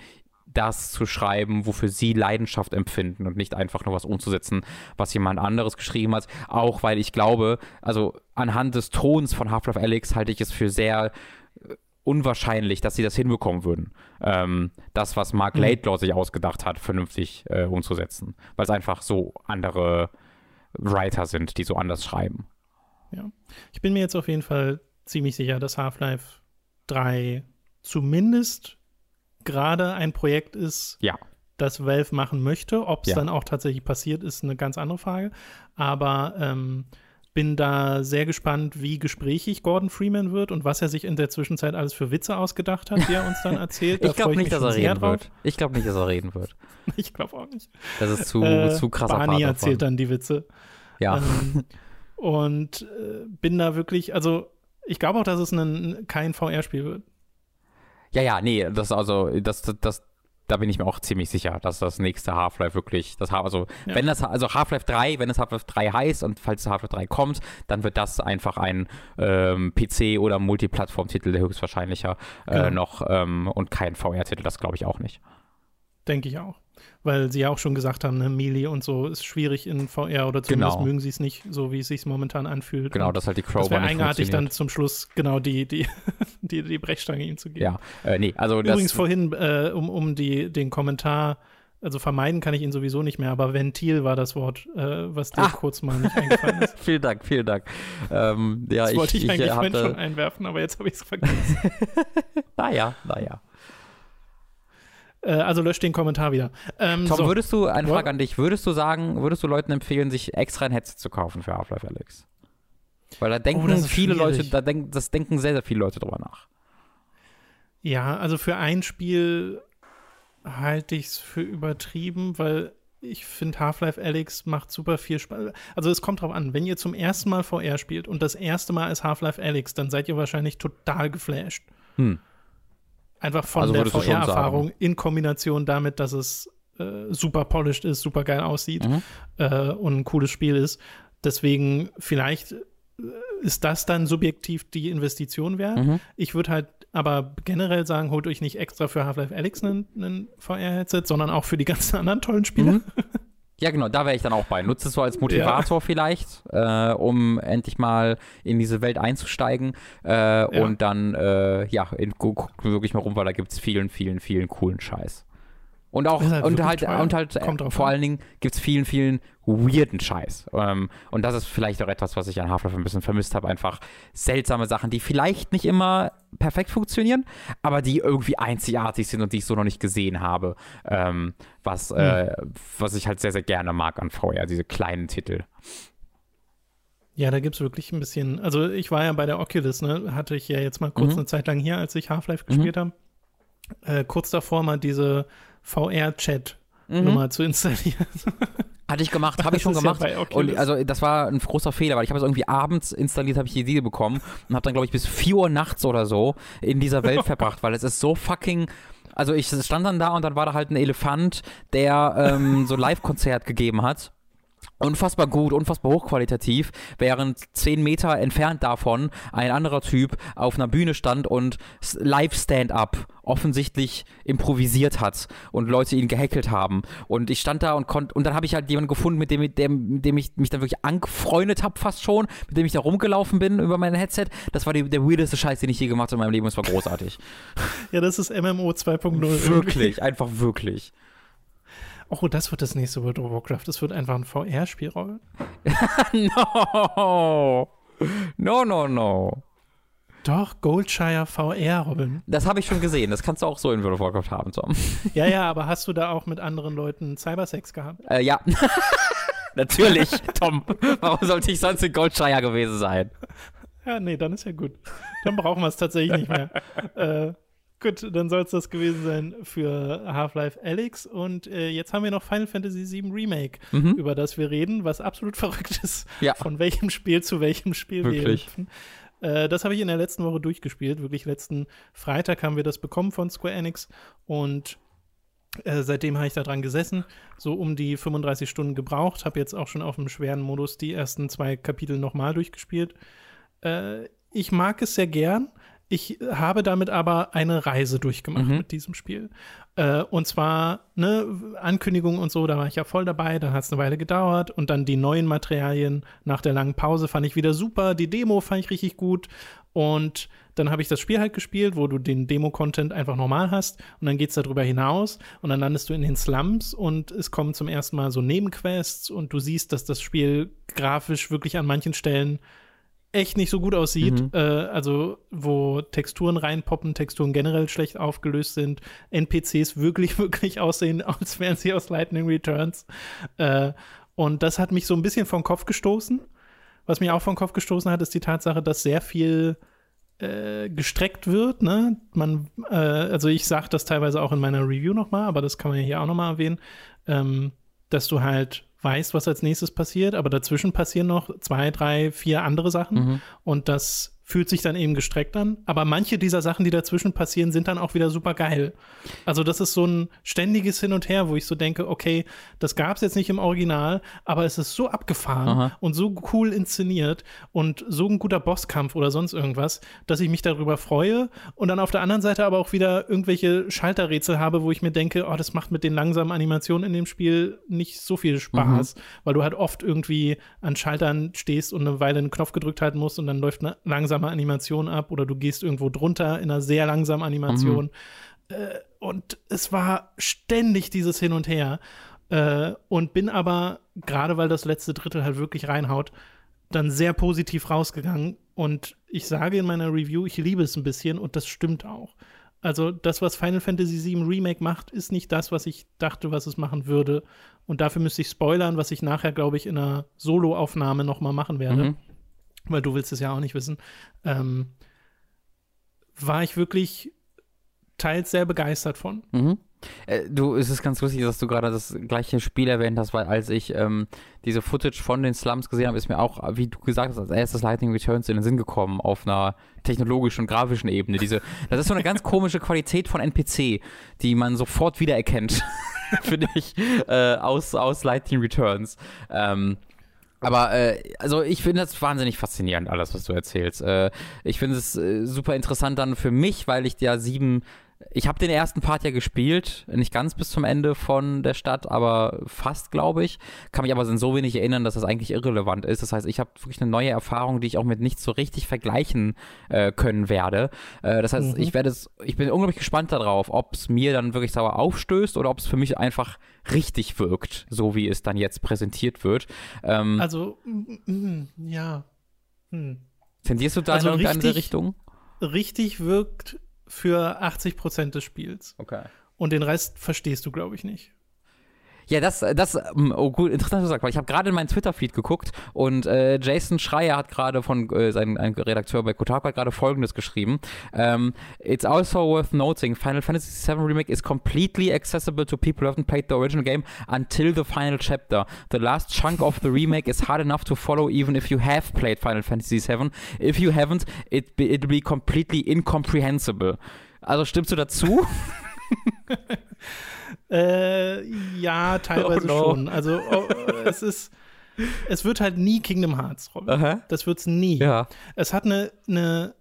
das zu schreiben, wofür sie Leidenschaft empfinden und nicht einfach nur was umzusetzen, was jemand anderes geschrieben hat. Auch weil ich glaube, also anhand des Tons von Half-Life Alyx halte ich es für sehr äh, unwahrscheinlich, dass sie das hinbekommen würden. Ähm, das, was Mark mhm. Laidlaw sich ausgedacht hat, vernünftig äh, umzusetzen. Weil es einfach so andere Writer sind, die so anders schreiben. Ja. Ich bin mir jetzt auf jeden Fall ziemlich sicher, dass Half-Life 3 zumindest gerade ein Projekt ist, ja. das Valve machen möchte. Ob es ja. dann auch tatsächlich passiert, ist eine ganz andere Frage. Aber ähm, bin da sehr gespannt, wie gesprächig Gordon Freeman wird und was er sich in der Zwischenzeit alles für Witze ausgedacht hat, die er uns dann erzählt. ich glaube nicht, dass er reden wird. Ich glaube nicht, dass er reden wird. ich glaube auch nicht. Das ist zu, äh, zu krasser Barney erzählt dann die Witze. Ja. Ähm, und äh, bin da wirklich, also ich glaube auch, dass es ein, kein VR-Spiel wird. Ja, ja, nee, das also, das, das, das da bin ich mir auch ziemlich sicher, dass das nächste Half-Life wirklich, das also ja. wenn das also Half-Life 3, wenn es Half-Life 3 heißt und falls Half-Life 3 kommt, dann wird das einfach ein ähm, PC oder Multiplattform-Titel, der höchstwahrscheinlicher äh, genau. noch ähm, und kein VR-Titel, das glaube ich auch nicht. Denke ich auch weil sie ja auch schon gesagt haben, ne, Melee und so ist schwierig in VR oder zumindest genau. mögen sie es nicht, so wie es sich momentan anfühlt. Genau, dass halt die Crowbar das eigenartig dann zum Schluss genau die, die, die, die Brechstange ihm zu geben. Ja, äh, nee, also Übrigens vorhin, äh, um, um die, den Kommentar also vermeiden kann ich ihn sowieso nicht mehr, aber Ventil war das Wort, äh, was dir Ach. kurz mal nicht eingefallen ist. vielen Dank, vielen Dank. Ähm, ja, das ich, wollte ich, ich eigentlich hatte... schon einwerfen, aber jetzt habe ich es vergessen. naja, naja. Äh, also lösch den Kommentar wieder. Ähm, Tom, so. würdest du, eine Frage an dich, würdest du sagen, würdest du Leuten empfehlen, sich extra ein Headset zu kaufen für Half-Life Alex? Weil da denken oh, viele schwierig. Leute, da denk, das denken sehr, sehr viele Leute drüber nach. Ja, also für ein Spiel halte ich es für übertrieben, weil ich finde, Half-Life Alyx macht super viel Spaß. Also es kommt drauf an, wenn ihr zum ersten Mal VR spielt und das erste Mal ist Half-Life Alyx, dann seid ihr wahrscheinlich total geflasht. Hm. Einfach von also der VR-Erfahrung in Kombination damit, dass es äh, super polished ist, super geil aussieht mhm. äh, und ein cooles Spiel ist. Deswegen vielleicht äh, ist das dann subjektiv die Investition wert. Mhm. Ich würde halt aber generell sagen, holt euch nicht extra für Half-Life Alyx einen, VR-Headset, sondern auch für die ganzen anderen tollen Spiele. Mhm. Ja, genau, da wäre ich dann auch bei. Nutze es so als Motivator ja. vielleicht, äh, um endlich mal in diese Welt einzusteigen äh, ja. und dann, äh, ja, in, guck wirklich mal rum, weil da gibt es vielen, vielen, vielen coolen Scheiß. Und auch, halt und, halt, und halt, äh, vor allen Dingen gibt es vielen, vielen weirden Scheiß. Ähm, und das ist vielleicht auch etwas, was ich an Half-Life ein bisschen vermisst habe. Einfach seltsame Sachen, die vielleicht nicht immer perfekt funktionieren, aber die irgendwie einzigartig sind und die ich so noch nicht gesehen habe. Ähm, was, mhm. äh, was ich halt sehr, sehr gerne mag an VR, diese kleinen Titel. Ja, da gibt es wirklich ein bisschen. Also, ich war ja bei der Oculus, ne? Hatte ich ja jetzt mal kurz mhm. eine Zeit lang hier, als ich Half-Life gespielt mhm. habe. Äh, kurz davor mal diese VR-Chat-Nummer mhm. zu installieren. Hatte ich gemacht, habe ich schon gemacht. Ja und also das war ein großer Fehler, weil ich habe es irgendwie abends installiert, habe ich die Idee bekommen und habe dann glaube ich bis 4 Uhr nachts oder so in dieser Welt verbracht, weil es ist so fucking also ich stand dann da und dann war da halt ein Elefant, der ähm, so Live-Konzert gegeben hat unfassbar gut, unfassbar hochqualitativ, während zehn Meter entfernt davon ein anderer Typ auf einer Bühne stand und Live-Stand-up offensichtlich improvisiert hat und Leute ihn gehackelt haben. Und ich stand da und konnte, und dann habe ich halt jemanden gefunden, mit dem, mit dem, mit dem ich mich dann wirklich angefreundet habe, fast schon, mit dem ich da rumgelaufen bin über mein Headset. Das war die, der weirdeste Scheiß, den ich je gemacht habe in meinem Leben. Es war großartig. ja, das ist MMO 2.0. Wirklich, einfach wirklich. Oh, das wird das nächste World of Warcraft. Das wird einfach ein VR-Spiel, Robin. no. No, no, no. Doch, Goldshire VR, Robin. Das habe ich schon gesehen. Das kannst du auch so in World of Warcraft haben, Tom. Ja, ja, aber hast du da auch mit anderen Leuten Cybersex gehabt? Äh, ja. Natürlich, Tom. Warum sollte ich sonst in Goldshire gewesen sein? Ja, nee, dann ist ja gut. Dann brauchen wir es tatsächlich nicht mehr. äh, gut, dann soll es das gewesen sein für Half-Life Alyx. Und äh, jetzt haben wir noch Final Fantasy VII Remake, Mhm. über das wir reden, was absolut verrückt ist. Ja. Von welchem Spiel zu welchem Spiel wir Wirklich. hüpfen. Äh, das habe ich in der letzten Woche durchgespielt. Wirklich letzten Freitag haben wir das bekommen von Square Enix. Und äh, seitdem habe ich da dran gesessen, so um die 35 Stunden gebraucht, habe jetzt auch schon auf dem schweren Modus die ersten zwei Kapitel nochmal durchgespielt. Äh, ich mag es sehr gern. Ich habe damit aber eine Reise durchgemacht Mhm. mit diesem Spiel. Äh, und zwar, ne, Ankündigungen und so, da war ich ja voll dabei, dann hat es eine Weile gedauert und dann die neuen Materialien nach der langen Pause fand ich wieder super. Die Demo fand ich richtig gut. Und dann habe ich das Spiel halt gespielt, wo du den Demo-Content einfach normal hast und dann geht es darüber hinaus und dann landest du in den Slums und es kommen zum ersten Mal so Nebenquests und du siehst, dass das Spiel grafisch wirklich an manchen Stellen echt nicht so gut aussieht. Mhm. Äh, also, wo Texturen reinpoppen, Texturen generell schlecht aufgelöst sind, NPCs wirklich, wirklich aussehen, als wären sie aus Lightning Returns. Äh, und das hat mich so ein bisschen vom Kopf gestoßen. Was mich auch vom Kopf gestoßen hat, ist die Tatsache, dass sehr viel äh, gestreckt wird. Ne? Man, äh, also ich sage das teilweise auch in meiner Review nochmal, aber das kann man ja hier auch nochmal erwähnen, ähm, dass du halt weißt, was als nächstes passiert, aber dazwischen passieren noch zwei, drei, vier andere Sachen Mhm. und das fühlt sich dann eben gestreckt an. Aber manche dieser Sachen, die dazwischen passieren, sind dann auch wieder super geil. Also das ist so ein ständiges Hin und Her, wo ich so denke, okay, das gab es jetzt nicht im Original, aber es ist so abgefahren Aha. und so cool inszeniert und so ein guter Bosskampf oder sonst irgendwas, dass ich mich darüber freue und dann auf der anderen Seite aber auch wieder irgendwelche Schalterrätsel habe, wo ich mir denke, oh, das macht mit den langsamen Animationen in dem Spiel nicht so viel Spaß, weil du halt oft irgendwie an Schaltern stehst und eine Weile einen Knopf gedrückt halten musst und dann läuft eine langsame Animation ab oder du gehst irgendwo drunter in einer sehr langsamen Animation. Äh, und es war ständig dieses Hin und Her. Äh, und bin aber, gerade weil das letzte Drittel halt wirklich reinhaut, dann sehr positiv rausgegangen. Und ich sage in meiner Review, ich liebe es ein bisschen und das stimmt auch. Also das, was Final Fantasy VII Remake macht, ist nicht das, was ich dachte, was es machen würde. Und dafür müsste ich spoilern, was ich nachher, glaube ich, in einer Solo-Aufnahme noch mal machen werde Mhm. Weil du willst es ja auch nicht wissen, ähm, war ich wirklich teils sehr begeistert von. Mhm. Äh, du, es ist ganz lustig, dass du gerade das gleiche Spiel erwähnt hast, weil als ich ähm, diese Footage von den Slums gesehen habe, ist mir auch, wie du gesagt hast, als erstes Lightning Returns in den Sinn gekommen auf einer technologischen und grafischen Ebene. Diese, das ist so eine ganz komische Qualität von NPC, die man sofort wiedererkennt, finde ich, äh, aus, aus Lightning Returns. Ähm, aber äh, also ich finde das wahnsinnig faszinierend, alles, was du erzählst. Äh, ich finde es äh, super interessant dann für mich, weil ich ja sieben. Ich habe den ersten Part ja gespielt, nicht ganz bis zum Ende von der Stadt, aber fast, glaube ich. Kann mich aber so wenig erinnern, dass das eigentlich irrelevant ist. Das heißt, ich habe wirklich eine neue Erfahrung, die ich auch mit nichts so richtig vergleichen äh, können werde. Äh, das heißt, Mhm. ich werde es, ich bin unglaublich gespannt darauf, ob es mir dann wirklich sauer aufstößt oder ob es für mich einfach richtig wirkt, so wie es dann jetzt präsentiert wird. Ähm, Also, ja. Hm. Tendierst du da also in irgendeine richtig- Richtung? Richtig wirkt für 80 Prozent des Spiels. Okay. Und den Rest verstehst du, glaube ich, nicht. Ja, das, das, ähm, oh gut, interessant, sagst, weil ich habe gerade in meinen Twitter-Feed geguckt und äh, Jason Schreier hat gerade von, äh, sein ein Redakteur bei Kotaku hat gerade folgendes geschrieben. Ähm, It's also worth noting, Final Fantasy VII Remake is completely accessible to people who haven't played the original game until the final chapter. The last chunk of the remake is hard enough to follow even if you have played Final Fantasy VII. If you haven't, it be, it'll be completely incomprehensible. Also stimmst du dazu? Äh, ja, teilweise Oh no. schon. Also, oh, es ist. Es wird halt nie Kingdom Hearts, Robin. Aha. Das wird's nie. Ja. Es hat eine, eine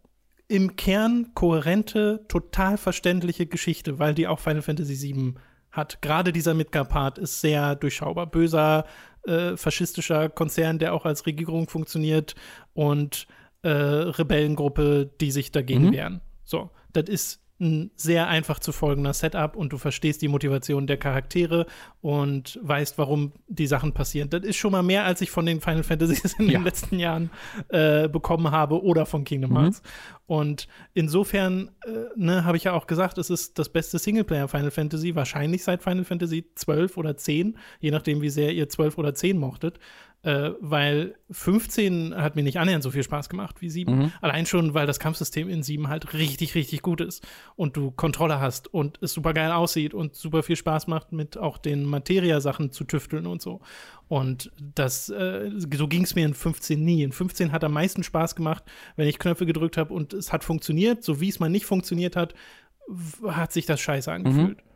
im Kern kohärente, total verständliche Geschichte, weil die auch Final Fantasy VII hat. Gerade dieser Midgar-Part ist sehr durchschaubar. Böser, äh, faschistischer Konzern, der auch als Regierung funktioniert und äh, Rebellengruppe, die sich dagegen Mhm. wehren. So, das ist ein sehr einfach zu folgender Setup und du verstehst die Motivation der Charaktere und weißt, warum die Sachen passieren. Das ist schon mal mehr, als ich von den Final Fantasies in ja. den letzten Jahren äh, bekommen habe oder von Kingdom mhm. Hearts. Mhm. Und insofern äh, ne, habe ich ja auch gesagt, es ist das beste Singleplayer Final Fantasy, wahrscheinlich seit Final Fantasy 12 oder 10, je nachdem, wie sehr ihr 12 oder 10 mochtet äh, weil 15 hat mir nicht annähernd so viel Spaß gemacht wie 7. Mhm. Allein schon, weil das Kampfsystem in 7 halt richtig, richtig gut ist und du Kontrolle hast und es super geil aussieht und super viel Spaß macht, mit auch den Materia-Sachen zu tüfteln und so. Und das, äh, so ging es mir in 15 nie. In 15 hat am meisten Spaß gemacht, wenn ich Knöpfe gedrückt habe und es hat funktioniert. So wie es mal nicht funktioniert hat, hat sich das scheiße angefühlt. Mhm.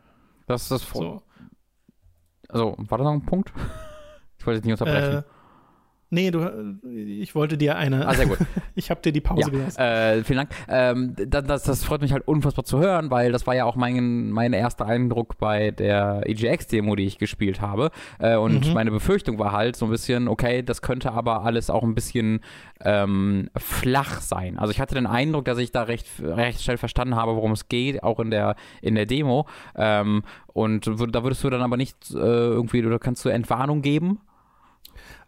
Das ist das so. Also, war da noch ein Punkt? Ich wollte dich nicht unterbrechen. Äh, Nee, du, ich wollte dir eine. Ah, sehr gut. ich habe dir die Pause ja, gelassen. Äh, vielen Dank. Ähm, das, das, freut mich halt unfassbar zu hören, weil das war ja auch mein, mein erster Eindruck bei der EGX-Demo, die ich gespielt habe. Äh, und mhm. meine Befürchtung war halt so ein bisschen, okay, das könnte aber alles auch ein bisschen ähm, flach sein. Also ich hatte den Eindruck, dass ich da recht, recht schnell verstanden habe, worum es geht, auch in der, in der Demo. Ähm, und da würdest du dann aber nicht äh, irgendwie, oder kannst du Entwarnung geben?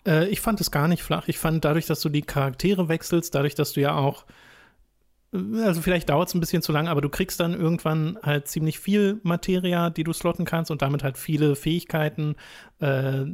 Äh, ich fand es gar nicht flach. Ich fand dadurch, dass du die Charaktere wechselst, dadurch, dass du ja auch also vielleicht dauert es ein bisschen zu lang, aber du kriegst dann irgendwann halt ziemlich viel Materia, die du slotten kannst und damit halt viele Fähigkeiten, äh,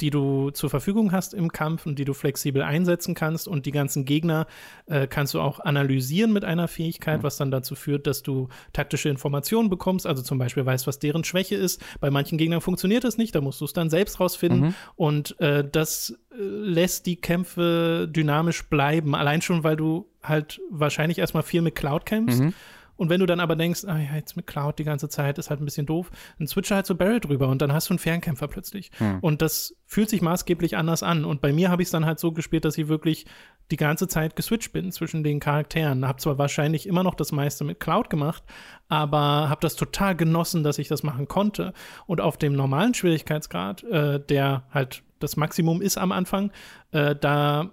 die du zur Verfügung hast im Kampf und die du flexibel einsetzen kannst. Und die ganzen Gegner äh, kannst du auch analysieren mit einer Fähigkeit, mhm. was dann dazu führt, dass du taktische Informationen bekommst. Also zum Beispiel weißt, was deren Schwäche ist. Bei manchen Gegnern funktioniert das nicht, da musst du es dann selbst rausfinden. Mhm. Und äh, das äh, lässt die Kämpfe dynamisch bleiben. Allein schon, weil du halt wahrscheinlich erstmal viel mit Cloud kämpfst. Mhm. Und wenn du dann aber denkst, ah ja, jetzt mit Cloud die ganze Zeit ist halt ein bisschen doof, dann switche halt so Barrel drüber und dann hast du einen Fernkämpfer plötzlich. Mhm. Und das fühlt sich maßgeblich anders an. Und bei mir habe ich es dann halt so gespielt, dass ich wirklich die ganze Zeit geswitcht bin zwischen den Charakteren. Habe zwar wahrscheinlich immer noch das meiste mit Cloud gemacht, aber habe das total genossen, dass ich das machen konnte. Und auf dem normalen Schwierigkeitsgrad, äh, der halt das Maximum ist am Anfang, äh, da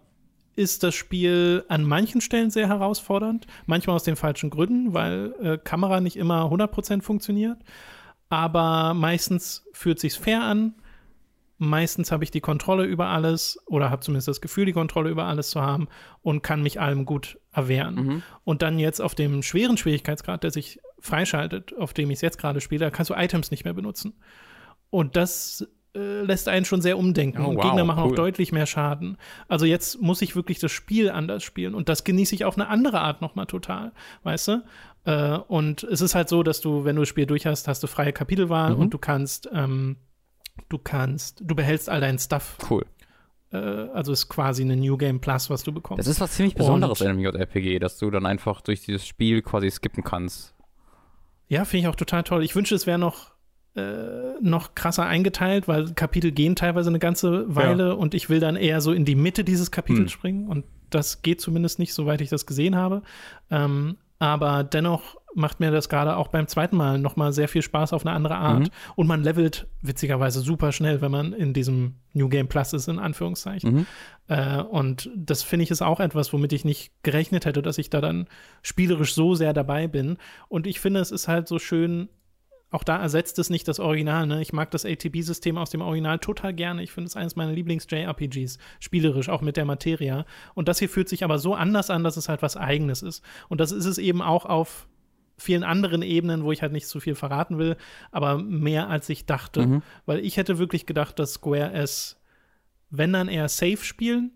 ist das Spiel an manchen Stellen sehr herausfordernd, manchmal aus den falschen Gründen, weil äh, Kamera nicht immer 100% funktioniert, aber meistens fühlt sich fair an. Meistens habe ich die Kontrolle über alles oder habe zumindest das Gefühl, die Kontrolle über alles zu haben und kann mich allem gut erwehren. Mhm. Und dann jetzt auf dem schweren Schwierigkeitsgrad, der sich freischaltet, auf dem ich es jetzt gerade spiele, kannst du Items nicht mehr benutzen. Und das äh, lässt einen schon sehr umdenken. Oh, wow, Gegner machen cool. auch deutlich mehr Schaden. Also jetzt muss ich wirklich das Spiel anders spielen und das genieße ich auf eine andere Art nochmal total, weißt du? Äh, und es ist halt so, dass du, wenn du das Spiel durch hast, hast du freie Kapitelwahl mhm. und du kannst, ähm, du kannst, du behältst all deinen Stuff. Cool. Äh, also ist quasi eine New Game Plus, was du bekommst. Das ist was ziemlich Besonderes und, in einem JRPG, dass du dann einfach durch dieses Spiel quasi skippen kannst. Ja, finde ich auch total toll. Ich wünsche, es wäre noch noch krasser eingeteilt, weil Kapitel gehen teilweise eine ganze Weile ja. und ich will dann eher so in die Mitte dieses Kapitels hm. springen und das geht zumindest nicht, soweit ich das gesehen habe. Ähm, aber dennoch macht mir das gerade auch beim zweiten Mal nochmal sehr viel Spaß auf eine andere Art. Mhm. Und man levelt witzigerweise super schnell, wenn man in diesem New Game Plus ist, in Anführungszeichen. Mhm. Äh, und das finde ich ist auch etwas, womit ich nicht gerechnet hätte, dass ich da dann spielerisch so sehr dabei bin. Und ich finde, es ist halt so schön, auch da ersetzt es nicht das Original. Ne? Ich mag das ATB-System aus dem Original total gerne. Ich finde es eines meiner Lieblings-JRPGs, spielerisch, auch mit der Materia. Und das hier fühlt sich aber so anders an, dass es halt was Eigenes ist. Und das ist es eben auch auf vielen anderen Ebenen, wo ich halt nicht zu viel verraten will, aber mehr als ich dachte. Mhm. Weil ich hätte wirklich gedacht, dass Square es, wenn dann eher safe spielen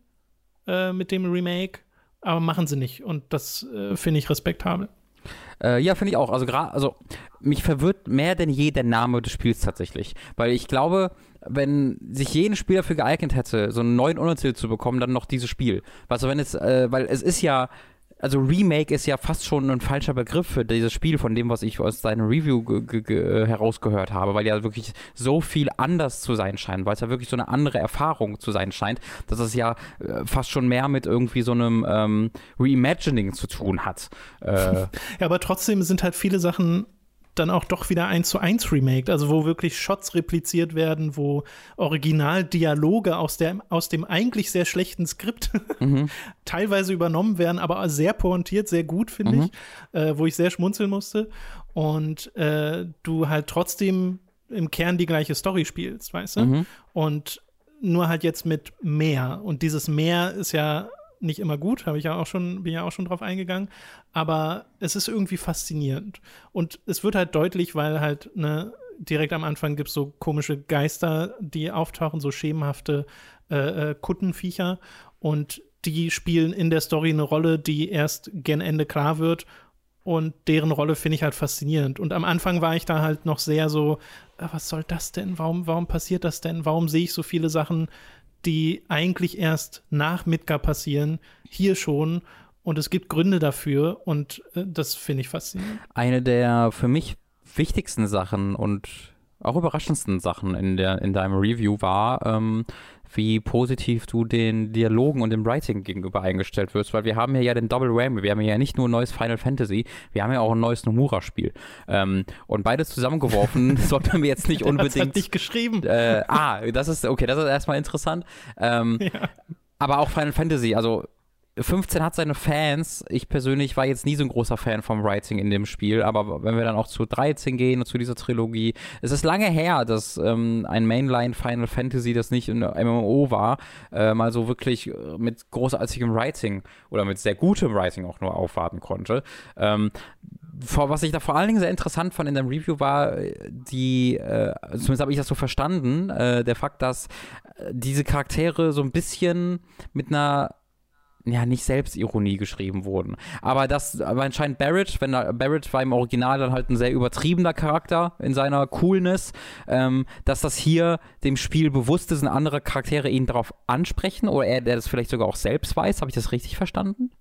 äh, mit dem Remake, aber machen sie nicht. Und das äh, finde ich respektabel. Äh, ja, finde ich auch. Also gerade, also mich verwirrt mehr denn je der Name des Spiels tatsächlich. Weil ich glaube, wenn sich jeden Spieler dafür geeignet hätte, so einen neuen Untertitel zu bekommen, dann noch dieses Spiel. Also wenn es, äh, weil es ist ja also Remake ist ja fast schon ein falscher Begriff für dieses Spiel, von dem, was ich aus deiner Review herausgehört habe, weil ja wirklich so viel anders zu sein scheint, weil es ja wirklich so eine andere Erfahrung zu sein scheint, dass es ja äh, fast schon mehr mit irgendwie so einem ähm, Reimagining zu tun hat. Äh, ja, aber trotzdem sind halt viele Sachen dann auch doch wieder eins zu eins remaked, also wo wirklich Shots repliziert werden, wo Originaldialoge aus, der, aus dem eigentlich sehr schlechten Skript mhm. teilweise übernommen werden, aber sehr pointiert, sehr gut, finde mhm. ich, äh, wo ich sehr schmunzeln musste. Und äh, du halt trotzdem im Kern die gleiche Story spielst, weißt du? Mhm. Und nur halt jetzt mit mehr. Und dieses mehr ist ja nicht immer gut, habe ich ja auch schon, bin ja auch schon drauf eingegangen, aber es ist irgendwie faszinierend. Und es wird halt deutlich, weil halt, ne, direkt am Anfang gibt es so komische Geister, die auftauchen, so schemenhafte äh, äh, Kuttenviecher und die spielen in der Story eine Rolle, die erst gen Ende klar wird und deren Rolle finde ich halt faszinierend. Und am Anfang war ich da halt noch sehr so, ah, was soll das denn? Warum, warum passiert das denn? Warum sehe ich so viele Sachen, die eigentlich erst nach Midgar passieren, hier schon? Und es gibt Gründe dafür und äh, das finde ich faszinierend. Eine der für mich wichtigsten Sachen und auch überraschendsten Sachen in, der, in deinem Review war, ähm, wie positiv du den Dialogen und dem Writing gegenüber eingestellt wirst, weil wir haben ja den Double Whammy, wir haben ja nicht nur ein neues Final Fantasy, wir haben ja auch ein neues Nomura-Spiel. Ähm, und beides zusammengeworfen sollte man jetzt nicht unbedingt. Das hat nicht geschrieben. Äh, ah, das ist, okay, das ist erstmal interessant. Ähm, ja. Aber auch Final Fantasy, also 15 hat seine Fans. Ich persönlich war jetzt nie so ein großer Fan vom Writing in dem Spiel, aber wenn wir dann auch zu 13 gehen und zu dieser Trilogie, es ist lange her, dass ähm, ein Mainline Final Fantasy, das nicht ein MMO war, äh, mal so wirklich äh, mit großartigem Writing oder mit sehr gutem Writing auch nur aufwarten konnte. Ähm, vor, was ich da vor allen Dingen sehr interessant fand in dem Review war äh, die, äh, zumindest habe ich das so verstanden, äh, der Fakt, dass äh, diese Charaktere so ein bisschen mit einer ja, nicht Selbstironie geschrieben wurden. Aber das, aber anscheinend Barrett, wenn Barrett war im Original dann halt ein sehr übertriebener Charakter in seiner Coolness, ähm, dass das hier dem Spiel bewusst ist und andere Charaktere ihn darauf ansprechen oder er, der das vielleicht sogar auch selbst weiß. Habe ich das richtig verstanden?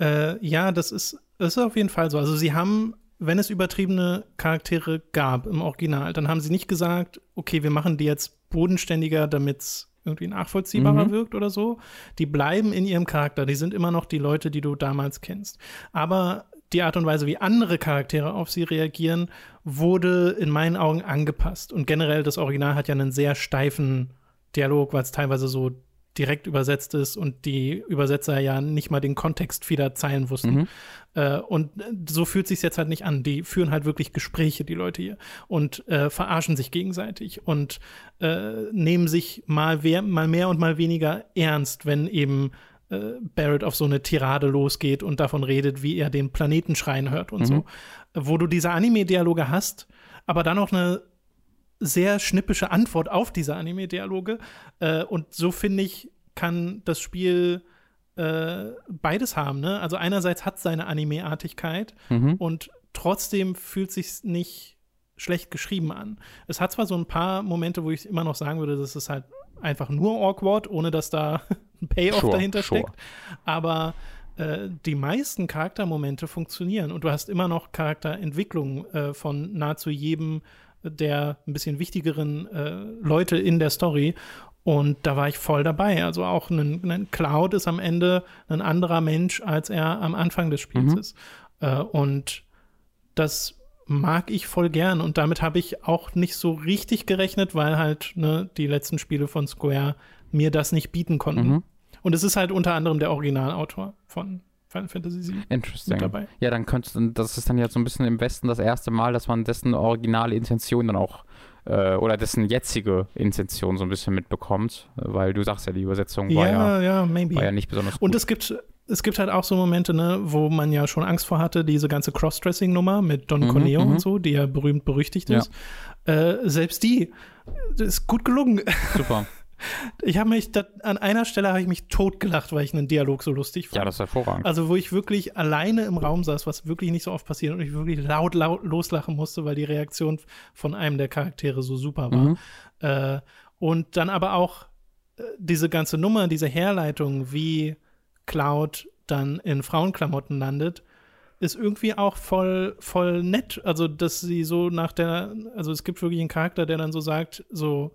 Äh, ja, das ist, das ist auf jeden Fall so. Also sie haben wenn es übertriebene Charaktere gab im Original, dann haben sie nicht gesagt, okay, wir machen die jetzt bodenständiger, damit es irgendwie nachvollziehbarer mhm. wirkt oder so. Die bleiben in ihrem Charakter. Die sind immer noch die Leute, die du damals kennst. Aber die Art und Weise, wie andere Charaktere auf sie reagieren, wurde in meinen Augen angepasst. Und generell, das Original hat ja einen sehr steifen Dialog, weil es teilweise so direkt übersetzt ist und die Übersetzer ja nicht mal den Kontext vieler Zeilen wussten. Mhm. Äh, und so fühlt sich jetzt halt nicht an. Die führen halt wirklich Gespräche, die Leute hier, und äh, verarschen sich gegenseitig und äh, nehmen sich mal, wer, mal mehr und mal weniger ernst, wenn eben äh, Barrett auf so eine Tirade losgeht und davon redet, wie er den Planeten schreien hört und mhm. so. Wo du diese Anime-Dialoge hast, aber dann auch eine sehr schnippische Antwort auf diese Anime-Dialoge. Äh, und so finde ich, kann das Spiel äh, beides haben. Ne? Also einerseits hat es seine Anime-Artigkeit mhm. und trotzdem fühlt sich nicht schlecht geschrieben an. Es hat zwar so ein paar Momente, wo ich immer noch sagen würde, das ist halt einfach nur awkward, ohne dass da ein Payoff sure, dahinter sure. steckt. Aber äh, die meisten Charaktermomente funktionieren und du hast immer noch Charakterentwicklung äh, von nahezu jedem der ein bisschen wichtigeren äh, Leute in der Story. Und da war ich voll dabei. Also auch ein, ein, Cloud ist am Ende ein anderer Mensch, als er am Anfang des Spiels mhm. ist. Äh, und das mag ich voll gern. Und damit habe ich auch nicht so richtig gerechnet, weil halt ne, die letzten Spiele von Square mir das nicht bieten konnten. Mhm. Und es ist halt unter anderem der Originalautor von Final Fantasy VII Interesting. dabei. Ja, dann könntest du, das ist dann ja so ein bisschen im Westen das erste Mal, dass man dessen originale Intention dann auch äh, oder dessen jetzige Intention so ein bisschen mitbekommt, weil du sagst ja, die Übersetzung war ja, ja, war ja nicht besonders gut. Und es gibt es gibt halt auch so Momente, ne, wo man ja schon Angst vor hatte, diese ganze Crossdressing-Nummer mit Don mhm, Corneo und mhm. so, die ja berühmt berüchtigt ist. Äh, selbst die ist gut gelungen. Super. Ich habe mich, dat, an einer Stelle habe ich mich totgelacht, weil ich einen Dialog so lustig fand. Ja, das ist hervorragend. Also, wo ich wirklich alleine im Raum saß, was wirklich nicht so oft passiert und ich wirklich laut, laut loslachen musste, weil die Reaktion von einem der Charaktere so super war. Mhm. Äh, und dann aber auch äh, diese ganze Nummer, diese Herleitung, wie Cloud dann in Frauenklamotten landet, ist irgendwie auch voll, voll nett. Also, dass sie so nach der, also es gibt wirklich einen Charakter, der dann so sagt, so,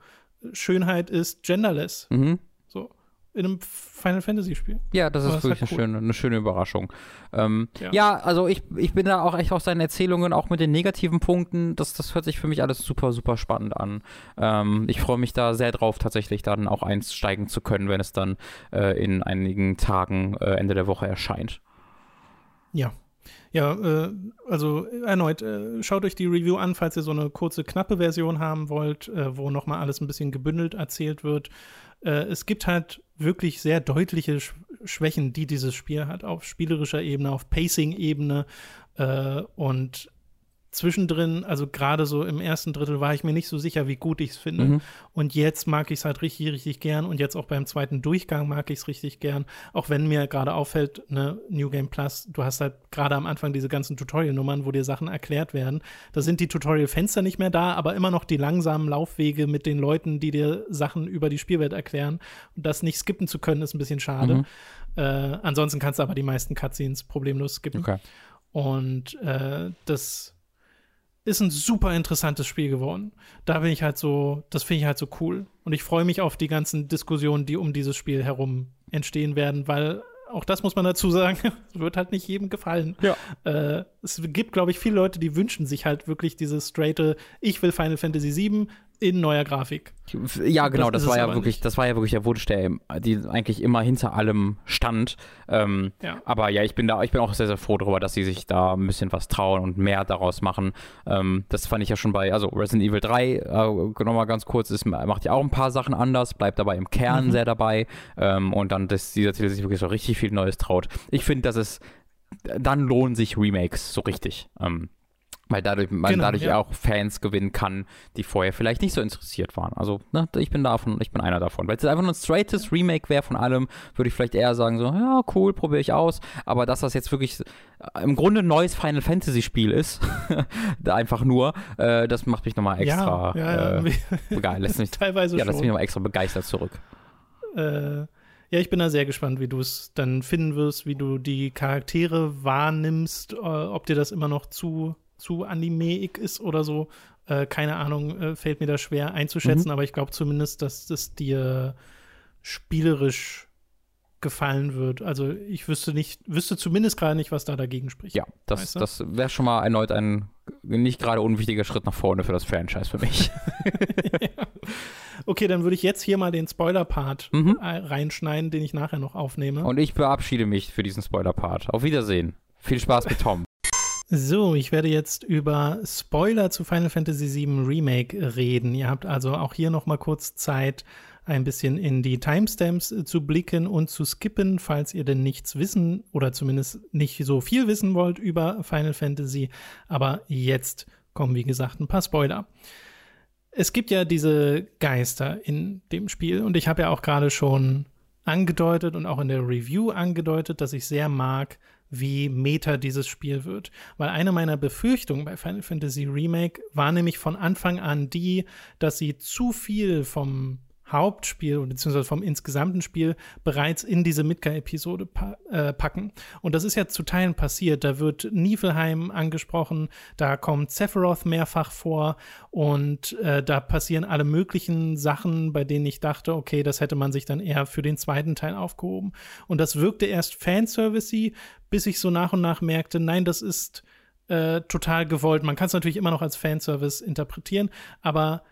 Schönheit ist genderless. Mhm. So. in einem Final Fantasy Spiel. Ja, das ist Aber wirklich halt eine, cool. schöne, eine schöne Überraschung. Ähm, ja. Ja. also ich, ich bin da auch echt aus seinen Erzählungen, auch mit den negativen Punkten, das, das hört sich für mich alles super, super spannend an. Ähm, ich freue mich da sehr drauf, tatsächlich dann auch einsteigen zu können, wenn es dann äh, in einigen Tagen äh, Ende der Woche erscheint. Ja. Ja, äh, also erneut, äh, schaut euch die Review an, falls ihr so eine kurze, knappe Version haben wollt, äh, wo nochmal alles ein bisschen gebündelt erzählt wird. Äh, es gibt halt wirklich sehr deutliche Sch Schwächen, die dieses Spiel hat, auf spielerischer Ebene, auf Pacing-Ebene äh, und zwischendrin, also gerade so im ersten Drittel, war ich mir nicht so sicher, wie gut ich es finde. Mhm. Und jetzt mag ich es halt richtig, richtig gern. Und jetzt auch beim zweiten Durchgang mag ich es richtig gern. Auch wenn mir gerade auffällt, ne, New Game Plus, du hast halt gerade am Anfang diese ganzen Tutorial-Nummern, wo dir Sachen erklärt werden. Da sind die Tutorial-Fenster nicht mehr da, aber immer noch die langsamen Laufwege mit den Leuten, die dir Sachen über die Spielwelt erklären. Und das nicht skippen zu können, ist ein bisschen schade. Mhm. Äh, ansonsten kannst du aber die meisten Cutscenes problemlos skippen. Okay. Und äh, das ist ein super interessantes Spiel geworden. Da bin ich halt so, das finde ich halt so cool. Und ich freue mich auf die ganzen Diskussionen, die um dieses Spiel herum entstehen werden, weil auch das muss man dazu sagen, wird halt nicht jedem gefallen. Ja. Äh, es gibt, glaube ich, viele Leute, die wünschen sich halt wirklich dieses straighte, ich will Final Fantasy VII in neuer Grafik. Ja, genau, Das das, war ja wirklich, nicht. das war ja wirklich der Wunsch, der die eigentlich immer hinter allem stand. Ähm, Ja. Aber ja, ich bin da, ich bin auch sehr, sehr froh darüber, dass sie sich da ein bisschen was trauen und mehr daraus machen. Ähm, das fand ich ja schon bei, also Resident Evil 3, äh, nochmal ganz kurz, ist, macht ja auch ein paar Sachen anders, bleibt dabei im Kern Mhm. sehr dabei. Ähm, und dann, dass dieser Titel sich wirklich so richtig viel Neues traut. Ich finde, dass es, dann lohnen sich Remakes so richtig. Ähm, weil dadurch, man Genau, dadurch ja. auch Fans gewinnen kann, die vorher vielleicht nicht so interessiert waren. Also, ne, ich bin davon, ich bin einer davon. Wenn es einfach nur ein straightes Remake wäre von allem, würde ich vielleicht eher sagen, so, ja, cool, probiere ich aus. Aber dass das jetzt wirklich äh, im Grunde ein neues Final Fantasy Spiel ist, einfach nur, äh, das macht mich nochmal extra ja, ja, Äh, begeistert. Lässt mich, teilweise ja, lässt schon. mich nochmal extra begeistert zurück. äh, ja, ich bin da sehr gespannt, wie du es dann finden wirst, wie du die Charaktere wahrnimmst, äh, ob dir das immer noch zu, zu animeig ist oder so. Äh, keine Ahnung, äh, fällt mir da schwer einzuschätzen, aber ich glaube zumindest, dass das dir spielerisch gefallen wird. Also ich wüsste nicht, wüsste zumindest gerade nicht, was da dagegen spricht. Ja, das, Weißt du? das wäre schon mal erneut ein nicht gerade unwichtiger Schritt nach vorne für das Franchise für mich. Okay, dann würde ich jetzt hier mal den Spoiler-Part Mhm. äh, reinschneiden, den ich nachher noch aufnehme. Und ich verabschiede mich für diesen Spoiler-Part. Auf Wiedersehen. Viel Spaß mit Tom. So, ich werde jetzt über Spoiler zu Final Fantasy VII Remake reden. Ihr habt also auch hier noch mal kurz Zeit, ein bisschen in die Timestamps äh, zu blicken und zu skippen, falls ihr denn nichts wissen oder zumindest nicht so viel wissen wollt über Final Fantasy. Aber jetzt kommen, wie gesagt, ein paar Spoiler. Es gibt ja diese Geister in dem Spiel und ich habe ja auch gerade schon angedeutet und auch in der Review angedeutet, dass ich sehr mag, wie meta dieses Spiel wird. Weil eine meiner Befürchtungen bei Final Fantasy Remake war nämlich von Anfang an die, dass sie zu viel vom Hauptspiel beziehungsweise vom insgesamten Spiel bereits in diese Midgar-Episode pa äh, packen. Und das ist ja zu Teilen passiert. Da wird Niflheim angesprochen, da kommt Sephiroth mehrfach vor und äh, da passieren alle möglichen Sachen, bei denen ich dachte, okay, das hätte man sich dann eher für den zweiten Teil aufgehoben. Und das wirkte erst fanservice bis ich so nach und nach merkte, nein, das ist äh, total gewollt. Man kann es natürlich immer noch als Fanservice interpretieren, aber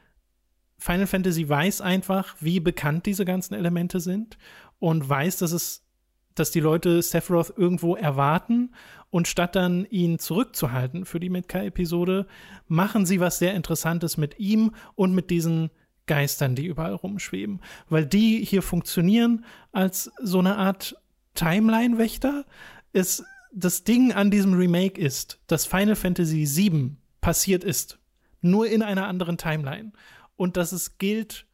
Final Fantasy weiß einfach, wie bekannt diese ganzen Elemente sind und weiß, dass es, dass die Leute Sephiroth irgendwo erwarten und statt dann ihn zurückzuhalten für die Midka-Episode, machen sie was sehr Interessantes mit ihm und mit diesen Geistern, die überall rumschweben, weil die hier funktionieren als so eine Art Timeline-Wächter. Es das Ding an diesem Remake ist, dass Final Fantasy VII passiert ist, nur in einer anderen Timeline und dass es gilt,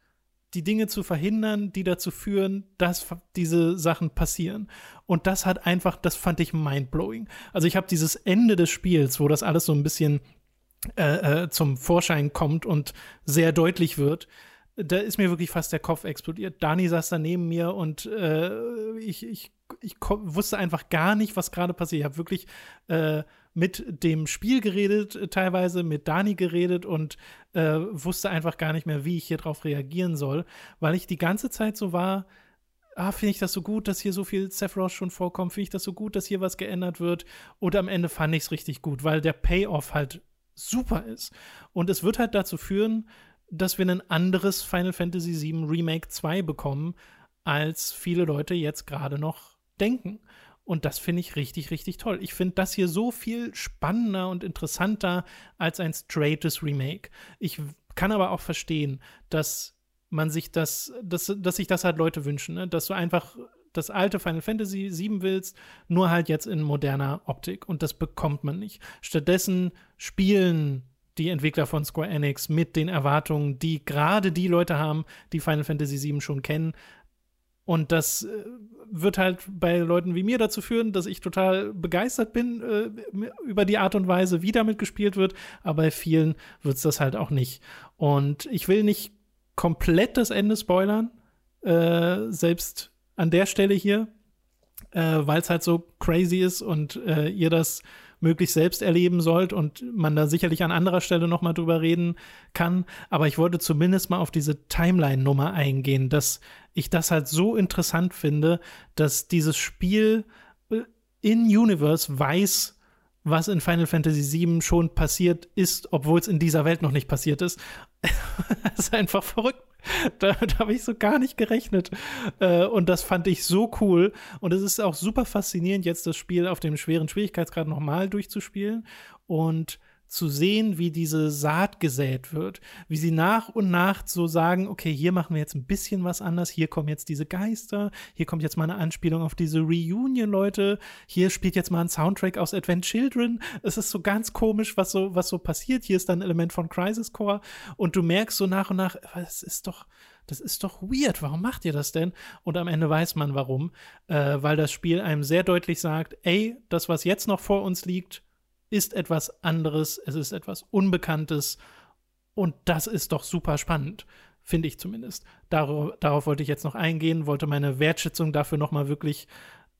die Dinge zu verhindern, die dazu führen, dass diese Sachen passieren. Und das hat einfach, das fand ich mindblowing. Also ich habe dieses Ende des Spiels, wo das alles so ein bisschen äh, äh, zum Vorschein kommt und sehr deutlich wird. Da ist mir wirklich fast der Kopf explodiert. Dani saß da neben mir und äh, ich, ich, ich wusste einfach gar nicht, was gerade passiert. Ich habe wirklich äh, mit dem Spiel geredet, äh, teilweise mit Dani geredet und äh, wusste einfach gar nicht mehr, wie ich hier drauf reagieren soll, weil ich die ganze Zeit so war, ah, finde ich das so gut, dass hier so viel Sephiroth schon vorkommt, finde ich das so gut, dass hier was geändert wird. Und am Ende fand ich es richtig gut, weil der Payoff halt super ist. Und es wird halt dazu führen, dass wir ein anderes Final Fantasy VII Remake 2 bekommen, als viele Leute jetzt gerade noch denken. Und das finde ich richtig, richtig toll. Ich finde das hier so viel spannender und interessanter als ein straightes Remake. Ich kann aber auch verstehen, dass man sich das, dass, dass sich das halt Leute wünschen, ne? dass du einfach das alte Final Fantasy 7 willst, nur halt jetzt in moderner Optik. Und das bekommt man nicht. Stattdessen spielen die Entwickler von Square Enix mit den Erwartungen, die gerade die Leute haben, die Final Fantasy 7 schon kennen. Und das äh, wird halt bei Leuten wie mir dazu führen, dass ich total begeistert bin äh, über die Art und Weise, wie damit gespielt wird. Aber bei vielen wird es das halt auch nicht. Und ich will nicht komplett das Ende spoilern, äh, selbst an der Stelle hier, äh, weil es halt so crazy ist und äh, ihr das möglichst selbst erleben sollt und man da sicherlich an anderer Stelle noch mal drüber reden kann. Aber ich wollte zumindest mal auf diese Timeline-Nummer eingehen, dass ich das halt so interessant finde, dass dieses Spiel äh, in Universe weiß, was in Final Fantasy VII schon passiert ist, obwohl es in dieser Welt noch nicht passiert ist. das ist einfach verrückt. Damit habe ich so gar nicht gerechnet. Äh, und das fand ich so cool. Und es ist auch super faszinierend, jetzt das Spiel auf dem schweren Schwierigkeitsgrad nochmal durchzuspielen. Und zu sehen, wie diese Saat gesät wird, wie sie nach und nach so sagen, okay, hier machen wir jetzt ein bisschen was anders, hier kommen jetzt diese Geister, hier kommt jetzt mal eine Anspielung auf diese Reunion, Leute, hier spielt jetzt mal ein Soundtrack aus Advent Children. Es ist so ganz komisch, was so, was so passiert. Hier ist dann ein Element von Crisis Core und du merkst so nach und nach, es ist doch, das ist doch weird, warum macht ihr das denn? Und am Ende weiß man warum, äh, weil das Spiel einem sehr deutlich sagt, ey, das, was jetzt noch vor uns liegt, ist etwas anderes, es ist etwas Unbekanntes und das ist doch super spannend, finde ich zumindest. Darauf, darauf, wollte ich jetzt noch eingehen, wollte meine Wertschätzung dafür nochmal wirklich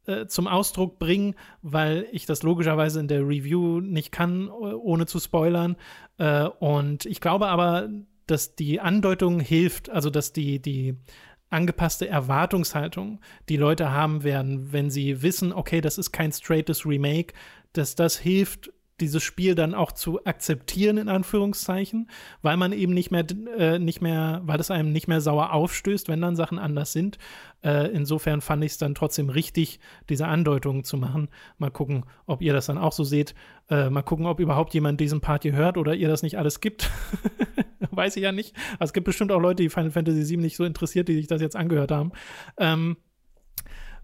äh, zum Ausdruck bringen, weil ich das logischerweise in der Review nicht kann, ohne zu spoilern. Äh, und ich glaube aber, dass die Andeutung hilft, also dass die, die angepasste Erwartungshaltung die Leute haben werden, wenn sie wissen, okay, das ist kein straightes Remake, dass das hilft, dieses Spiel dann auch zu akzeptieren, in Anführungszeichen, weil man eben nicht mehr, äh, nicht mehr, weil es einem nicht mehr sauer aufstößt, wenn dann Sachen anders sind. Äh, insofern fand ich es dann trotzdem richtig, diese Andeutungen zu machen. Mal gucken, ob ihr das dann auch so seht. Äh, mal gucken, ob überhaupt jemand diesen Part hier hört oder ihr das nicht alles gibt. Weiß ich ja nicht. Also es gibt bestimmt auch Leute, die Final Fantasy VII nicht so interessiert, die sich das jetzt angehört haben. Ähm,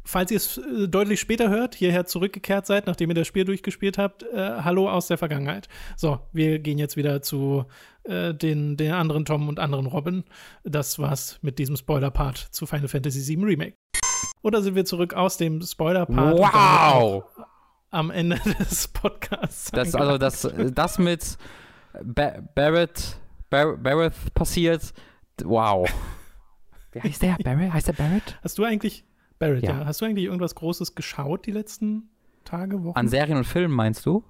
falls ihr es äh, deutlich später hört, hierher zurückgekehrt seid, nachdem ihr das Spiel durchgespielt habt, äh, hallo aus der Vergangenheit. So, wir gehen jetzt wieder zu äh, den, den anderen Tom und anderen Robin. Das war's mit diesem Spoiler-Part zu Final Fantasy VII Remake. Oder sind wir zurück aus dem Spoiler-Part? Wow! Am Ende des Podcasts. Das, also das, das mit ba Barrett, Bar Barrett passiert, wow. Wie heißt der? Barrett? Heißt der Barrett? Hast du eigentlich Barrett, ja. ja. Hast du eigentlich irgendwas Großes geschaut die letzten Tage, Wochen? An Serien und Filmen meinst du?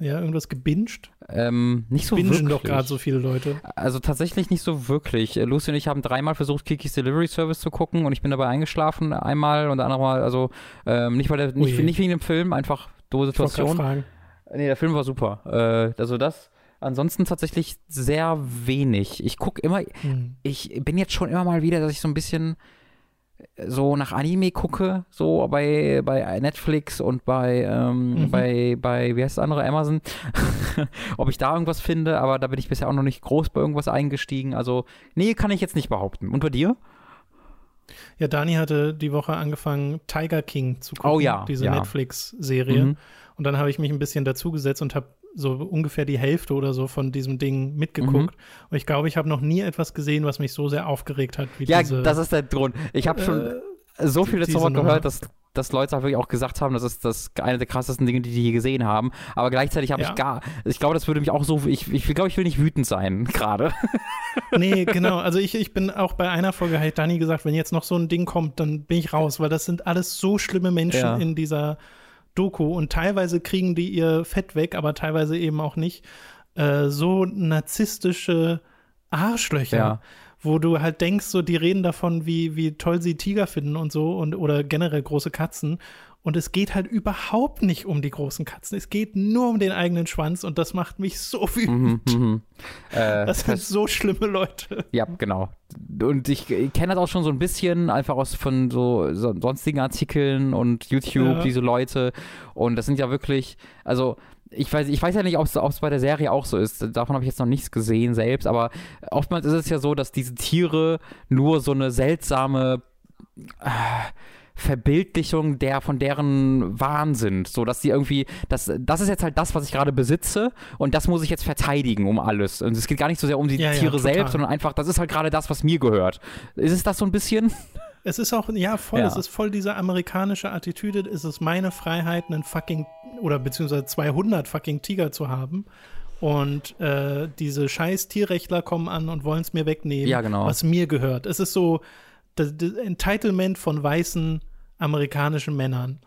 Ja, irgendwas gebinged? Ähm, nicht so Bingen wirklich. doch gerade so viele Leute. Also tatsächlich nicht so wirklich. Lucy und ich haben dreimal versucht, Kikis Delivery Service zu gucken und ich bin dabei eingeschlafen einmal und andere Mal, also ähm, nicht, weil der, nicht, nicht wegen dem Film, einfach doofe Situation. Fragen. Nee, der Film war super. Äh, also das. Ansonsten tatsächlich sehr wenig. Ich gucke immer, hm. ich bin jetzt schon immer mal wieder, dass ich so ein bisschen so nach Anime gucke, so bei, bei Netflix und bei, ähm, mhm. bei, bei, wie heißt das andere, Amazon, ob ich da irgendwas finde, aber da bin ich bisher auch noch nicht groß bei irgendwas eingestiegen. Also, nee, kann ich jetzt nicht behaupten. Und bei dir? Ja, Dani hatte die Woche angefangen, Tiger King zu gucken, oh, ja, diese ja. Netflix-Serie. Mhm. Und dann habe ich mich ein bisschen dazugesetzt und habe so ungefähr die Hälfte oder so von diesem Ding mitgeguckt. Mhm. Und ich glaube, ich habe noch nie etwas gesehen, was mich so sehr aufgeregt hat wie ja, diese. Ja, das ist der Grund. Ich habe schon äh, so viele Zauber gehört, dass, dass Leute wirklich auch gesagt haben, das ist das eine der krassesten Dinge, die die je gesehen haben. Aber gleichzeitig habe ja. ich gar, ich glaube, das würde mich auch so, ich, ich glaube, ich will nicht wütend sein gerade. nee, genau. Also ich, ich bin auch bei einer Folge, hat Dani gesagt, wenn jetzt noch so ein Ding kommt, dann bin ich raus, weil das sind alles so schlimme Menschen ja. in dieser Doku und teilweise kriegen die ihr Fett weg, aber teilweise eben auch nicht. Äh, so narzisstische Arschlöcher. Ja. wo du halt denkst, so die reden davon, wie, wie toll sie Tiger finden und so und oder generell große Katzen. Und es geht halt überhaupt nicht um die großen Katzen. Es geht nur um den eigenen Schwanz und das macht mich so wütend. Mhm, mhm. Äh, das sind so schlimme Leute. Ja, genau. Und ich, ich kenne das auch schon so ein bisschen, einfach aus von so, so sonstigen Artikeln und YouTube, Ja. diese Leute. Und das sind ja wirklich, also ich weiß, ich weiß ja nicht, ob es bei der Serie auch so ist. Davon habe ich jetzt noch nichts gesehen selbst, aber oftmals ist es ja so, dass diese Tiere nur so eine seltsame äh, Verbildlichung der von deren Wahn sind, so dass sie irgendwie das das ist jetzt halt das, was ich gerade besitze und das muss ich jetzt verteidigen um alles. Und es geht gar nicht so sehr um die Ja, ja, Tiere total. selbst, sondern einfach das ist halt gerade das, was mir gehört. Ist es das so ein bisschen? Es ist auch, ja, voll, Ja. es ist voll diese amerikanische Attitüde. Es ist meine Freiheit, einen fucking, oder beziehungsweise 200 fucking Tiger zu haben. Und äh, diese scheiß Tierrechtler kommen an und wollen es mir wegnehmen, Ja, genau. was mir gehört. Es ist so das, das Entitlement von weißen amerikanischen Männern.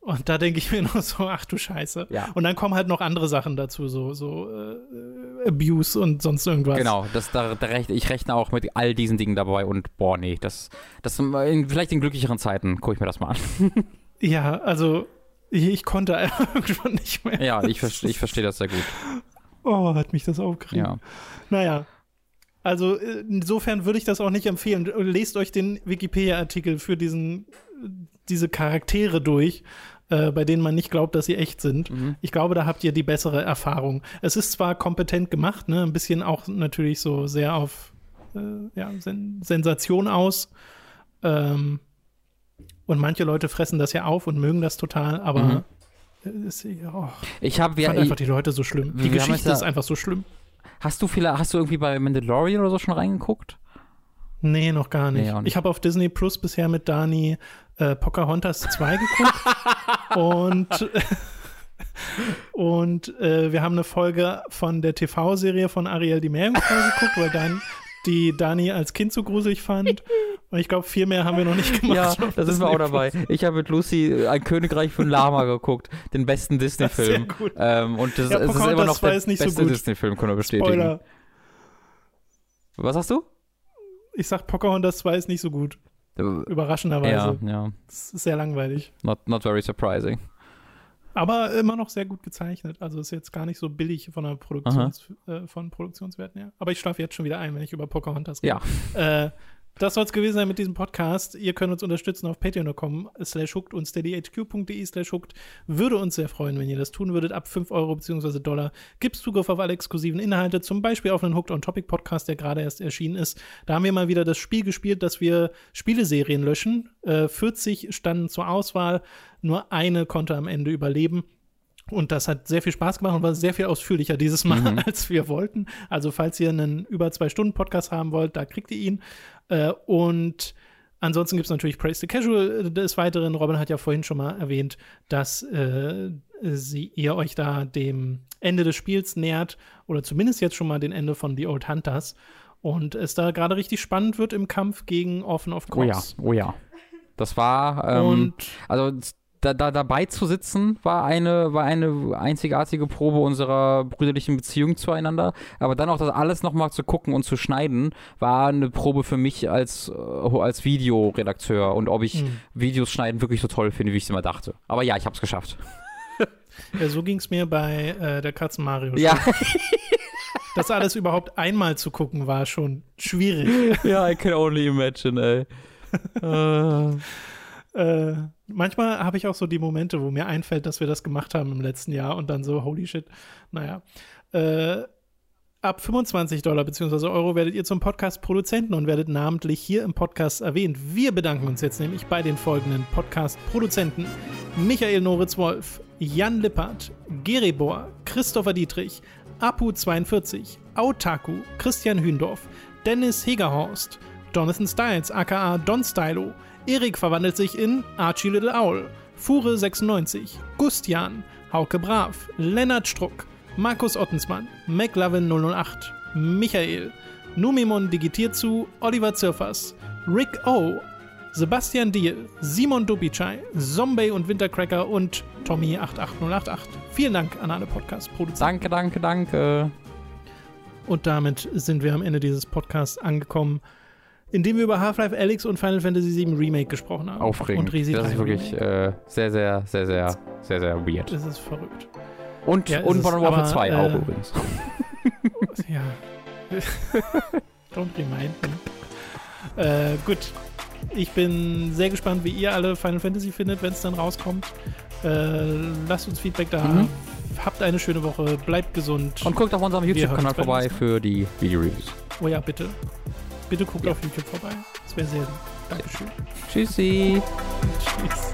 Und da denke ich mir nur so, ach du Scheiße. Ja. Und dann kommen halt noch andere Sachen dazu, so, so äh, Abuse und sonst irgendwas. Genau, das, da, da rechne, ich rechne auch mit all diesen Dingen dabei und boah, nee, das, das in, vielleicht in glücklicheren Zeiten gucke ich mir das mal an. Ja, also ich, ich konnte irgendwann nicht mehr. ja, ich, verste- ich verstehe das sehr gut. Oh, hat mich das aufgeregt. Ja. Naja. Also äh, insofern würde ich das auch nicht empfehlen. Lest euch den Wikipedia-Artikel für diesen, diese Charaktere durch, äh, bei denen man nicht glaubt, dass sie echt sind. Mhm. Ich glaube, da habt ihr die bessere Erfahrung. Es ist zwar kompetent gemacht, ne, ein bisschen auch natürlich so sehr auf äh, ja, Sen Sensation aus. Ähm, und manche Leute fressen das ja auf und mögen das total, aber es, oh, Ich habe einfach die Leute so schlimm. Die Geschichte ja- ist einfach so schlimm. Hast du viele, hast du irgendwie bei Mandalorian oder so schon reingeguckt? Nee, noch gar nicht. Nee. Ich habe auf Disney Plus bisher mit Dani äh, Pocahontas 2 geguckt. und und äh, wir haben eine Folge von der TV-Serie von Ariel die Meerjungfrau geguckt, weil dann die Dani als Kind so gruselig fand. Und ich glaube, viel mehr haben wir noch nicht gemacht. Ja, auf da sind wir auch dabei. Ich habe mit Lucy ein Königreich für ein Lama geguckt, den besten Disney-Film. Ähm, und das, Ja, es ist immer noch 2 der so beste gut. Disney-Film, können wir bestätigen. Spoiler. Was hast du? Ich sag, Pocahontas 2 ist nicht so gut. Ja, Überraschenderweise. ja, Es ist sehr langweilig. not, not very surprising. Aber immer noch sehr gut gezeichnet. Also ist jetzt gar nicht so billig von der Produktions, äh, von Produktionswerten her. Aber ich schlafe jetzt schon wieder ein, wenn ich über Pocahontas rede. Ja. Äh, das soll es gewesen sein mit diesem Podcast. Ihr könnt uns unterstützen auf patreon.com slash hooked und steadyhq.de slash hooked. Würde uns sehr freuen, wenn ihr das tun würdet. Ab 5 Euro bzw. Dollar gibt es Zugriff auf alle exklusiven Inhalte, zum Beispiel auf einen Hooked on Topic Podcast, der gerade erst erschienen ist. Da haben wir mal wieder das Spiel gespielt, dass wir Spieleserien löschen. Äh, 40 standen zur Auswahl, nur eine konnte am Ende überleben. Und das hat sehr viel Spaß gemacht und war sehr viel ausführlicher dieses Mal, Mhm. als wir wollten. Also, falls ihr einen über zwei Stunden Podcast haben wollt, da kriegt ihr ihn. Äh, und ansonsten gibt es natürlich Praise the Casual des Weiteren. Robin hat ja vorhin schon mal erwähnt, dass äh, sie, ihr euch da dem Ende des Spiels nähert oder zumindest jetzt schon mal den Ende von The Old Hunters. Und es da gerade richtig spannend wird im Kampf gegen Orphan of Oh ja, Course. oh ja. Das war, ähm, Und also da, da dabei zu sitzen, war eine, war eine einzigartige Probe unserer brüderlichen Beziehung zueinander. Aber dann auch das alles nochmal zu gucken und zu schneiden, war eine Probe für mich als, äh, als Videoredakteur und ob ich Hm. Videos schneiden wirklich so toll finde, wie ich es immer dachte. Aber ja, ich habe es geschafft. ja, so ging es mir bei äh, der Katzen Mario. Ja, Das alles überhaupt einmal zu gucken, war schon schwierig. ja, I can only imagine, ey. äh, äh, manchmal habe ich auch so die Momente, wo mir einfällt, dass wir das gemacht haben im letzten Jahr und dann so, holy shit. Naja. Äh, ab 25 Dollar bzw. Euro werdet ihr zum Podcast-Produzenten und werdet namentlich hier im Podcast erwähnt. Wir bedanken uns jetzt nämlich bei den folgenden Podcast-Produzenten: Michael Noritz-Wolf, Jan Lippert, Geribor, Christopher Dietrich, Apu42, Autaku, Christian Hündorf, Dennis Hegerhorst, Jonathan Styles, aka Don Stylo, Erik verwandelt sich in Archie Little Owl, Fure96, Gustian, Hauke Brav, Lennart Struck, Markus Ottensmann, McLovin 008, Michael, Numimon digitiert zu Oliver Zirfers, Rick O, Sebastian Diel, Simon Dubicai, Zombie und Wintercracker und Tommy 88088. Vielen Dank an alle Podcast-Produzenten. danke, danke, danke. Und damit sind wir am Ende dieses Podcasts angekommen. In dem wir über Half-Life Alyx und Final Fantasy VII Remake gesprochen haben. Aufregend. Und Resi das 3 ist wirklich äh, sehr, sehr, sehr, sehr, sehr, sehr weird. Das ist verrückt. Und, Ja, und Modern Warfare aber, 2 äh, auch übrigens. Ja. Don't remind me. Äh, gut. Ich bin sehr gespannt, wie ihr alle Final Fantasy findet, wenn es dann rauskommt. Äh, lasst uns Feedback da. Mhm. Habt eine schöne Woche. Bleibt gesund. Und guckt auf unserem YouTube-Kanal vorbei für die Video-Reviews. oh ja, bitte. Bitte guckt Ja. auf YouTube vorbei. Das wäre sehr lieb. Dankeschön. Tschüssi. Tschüss.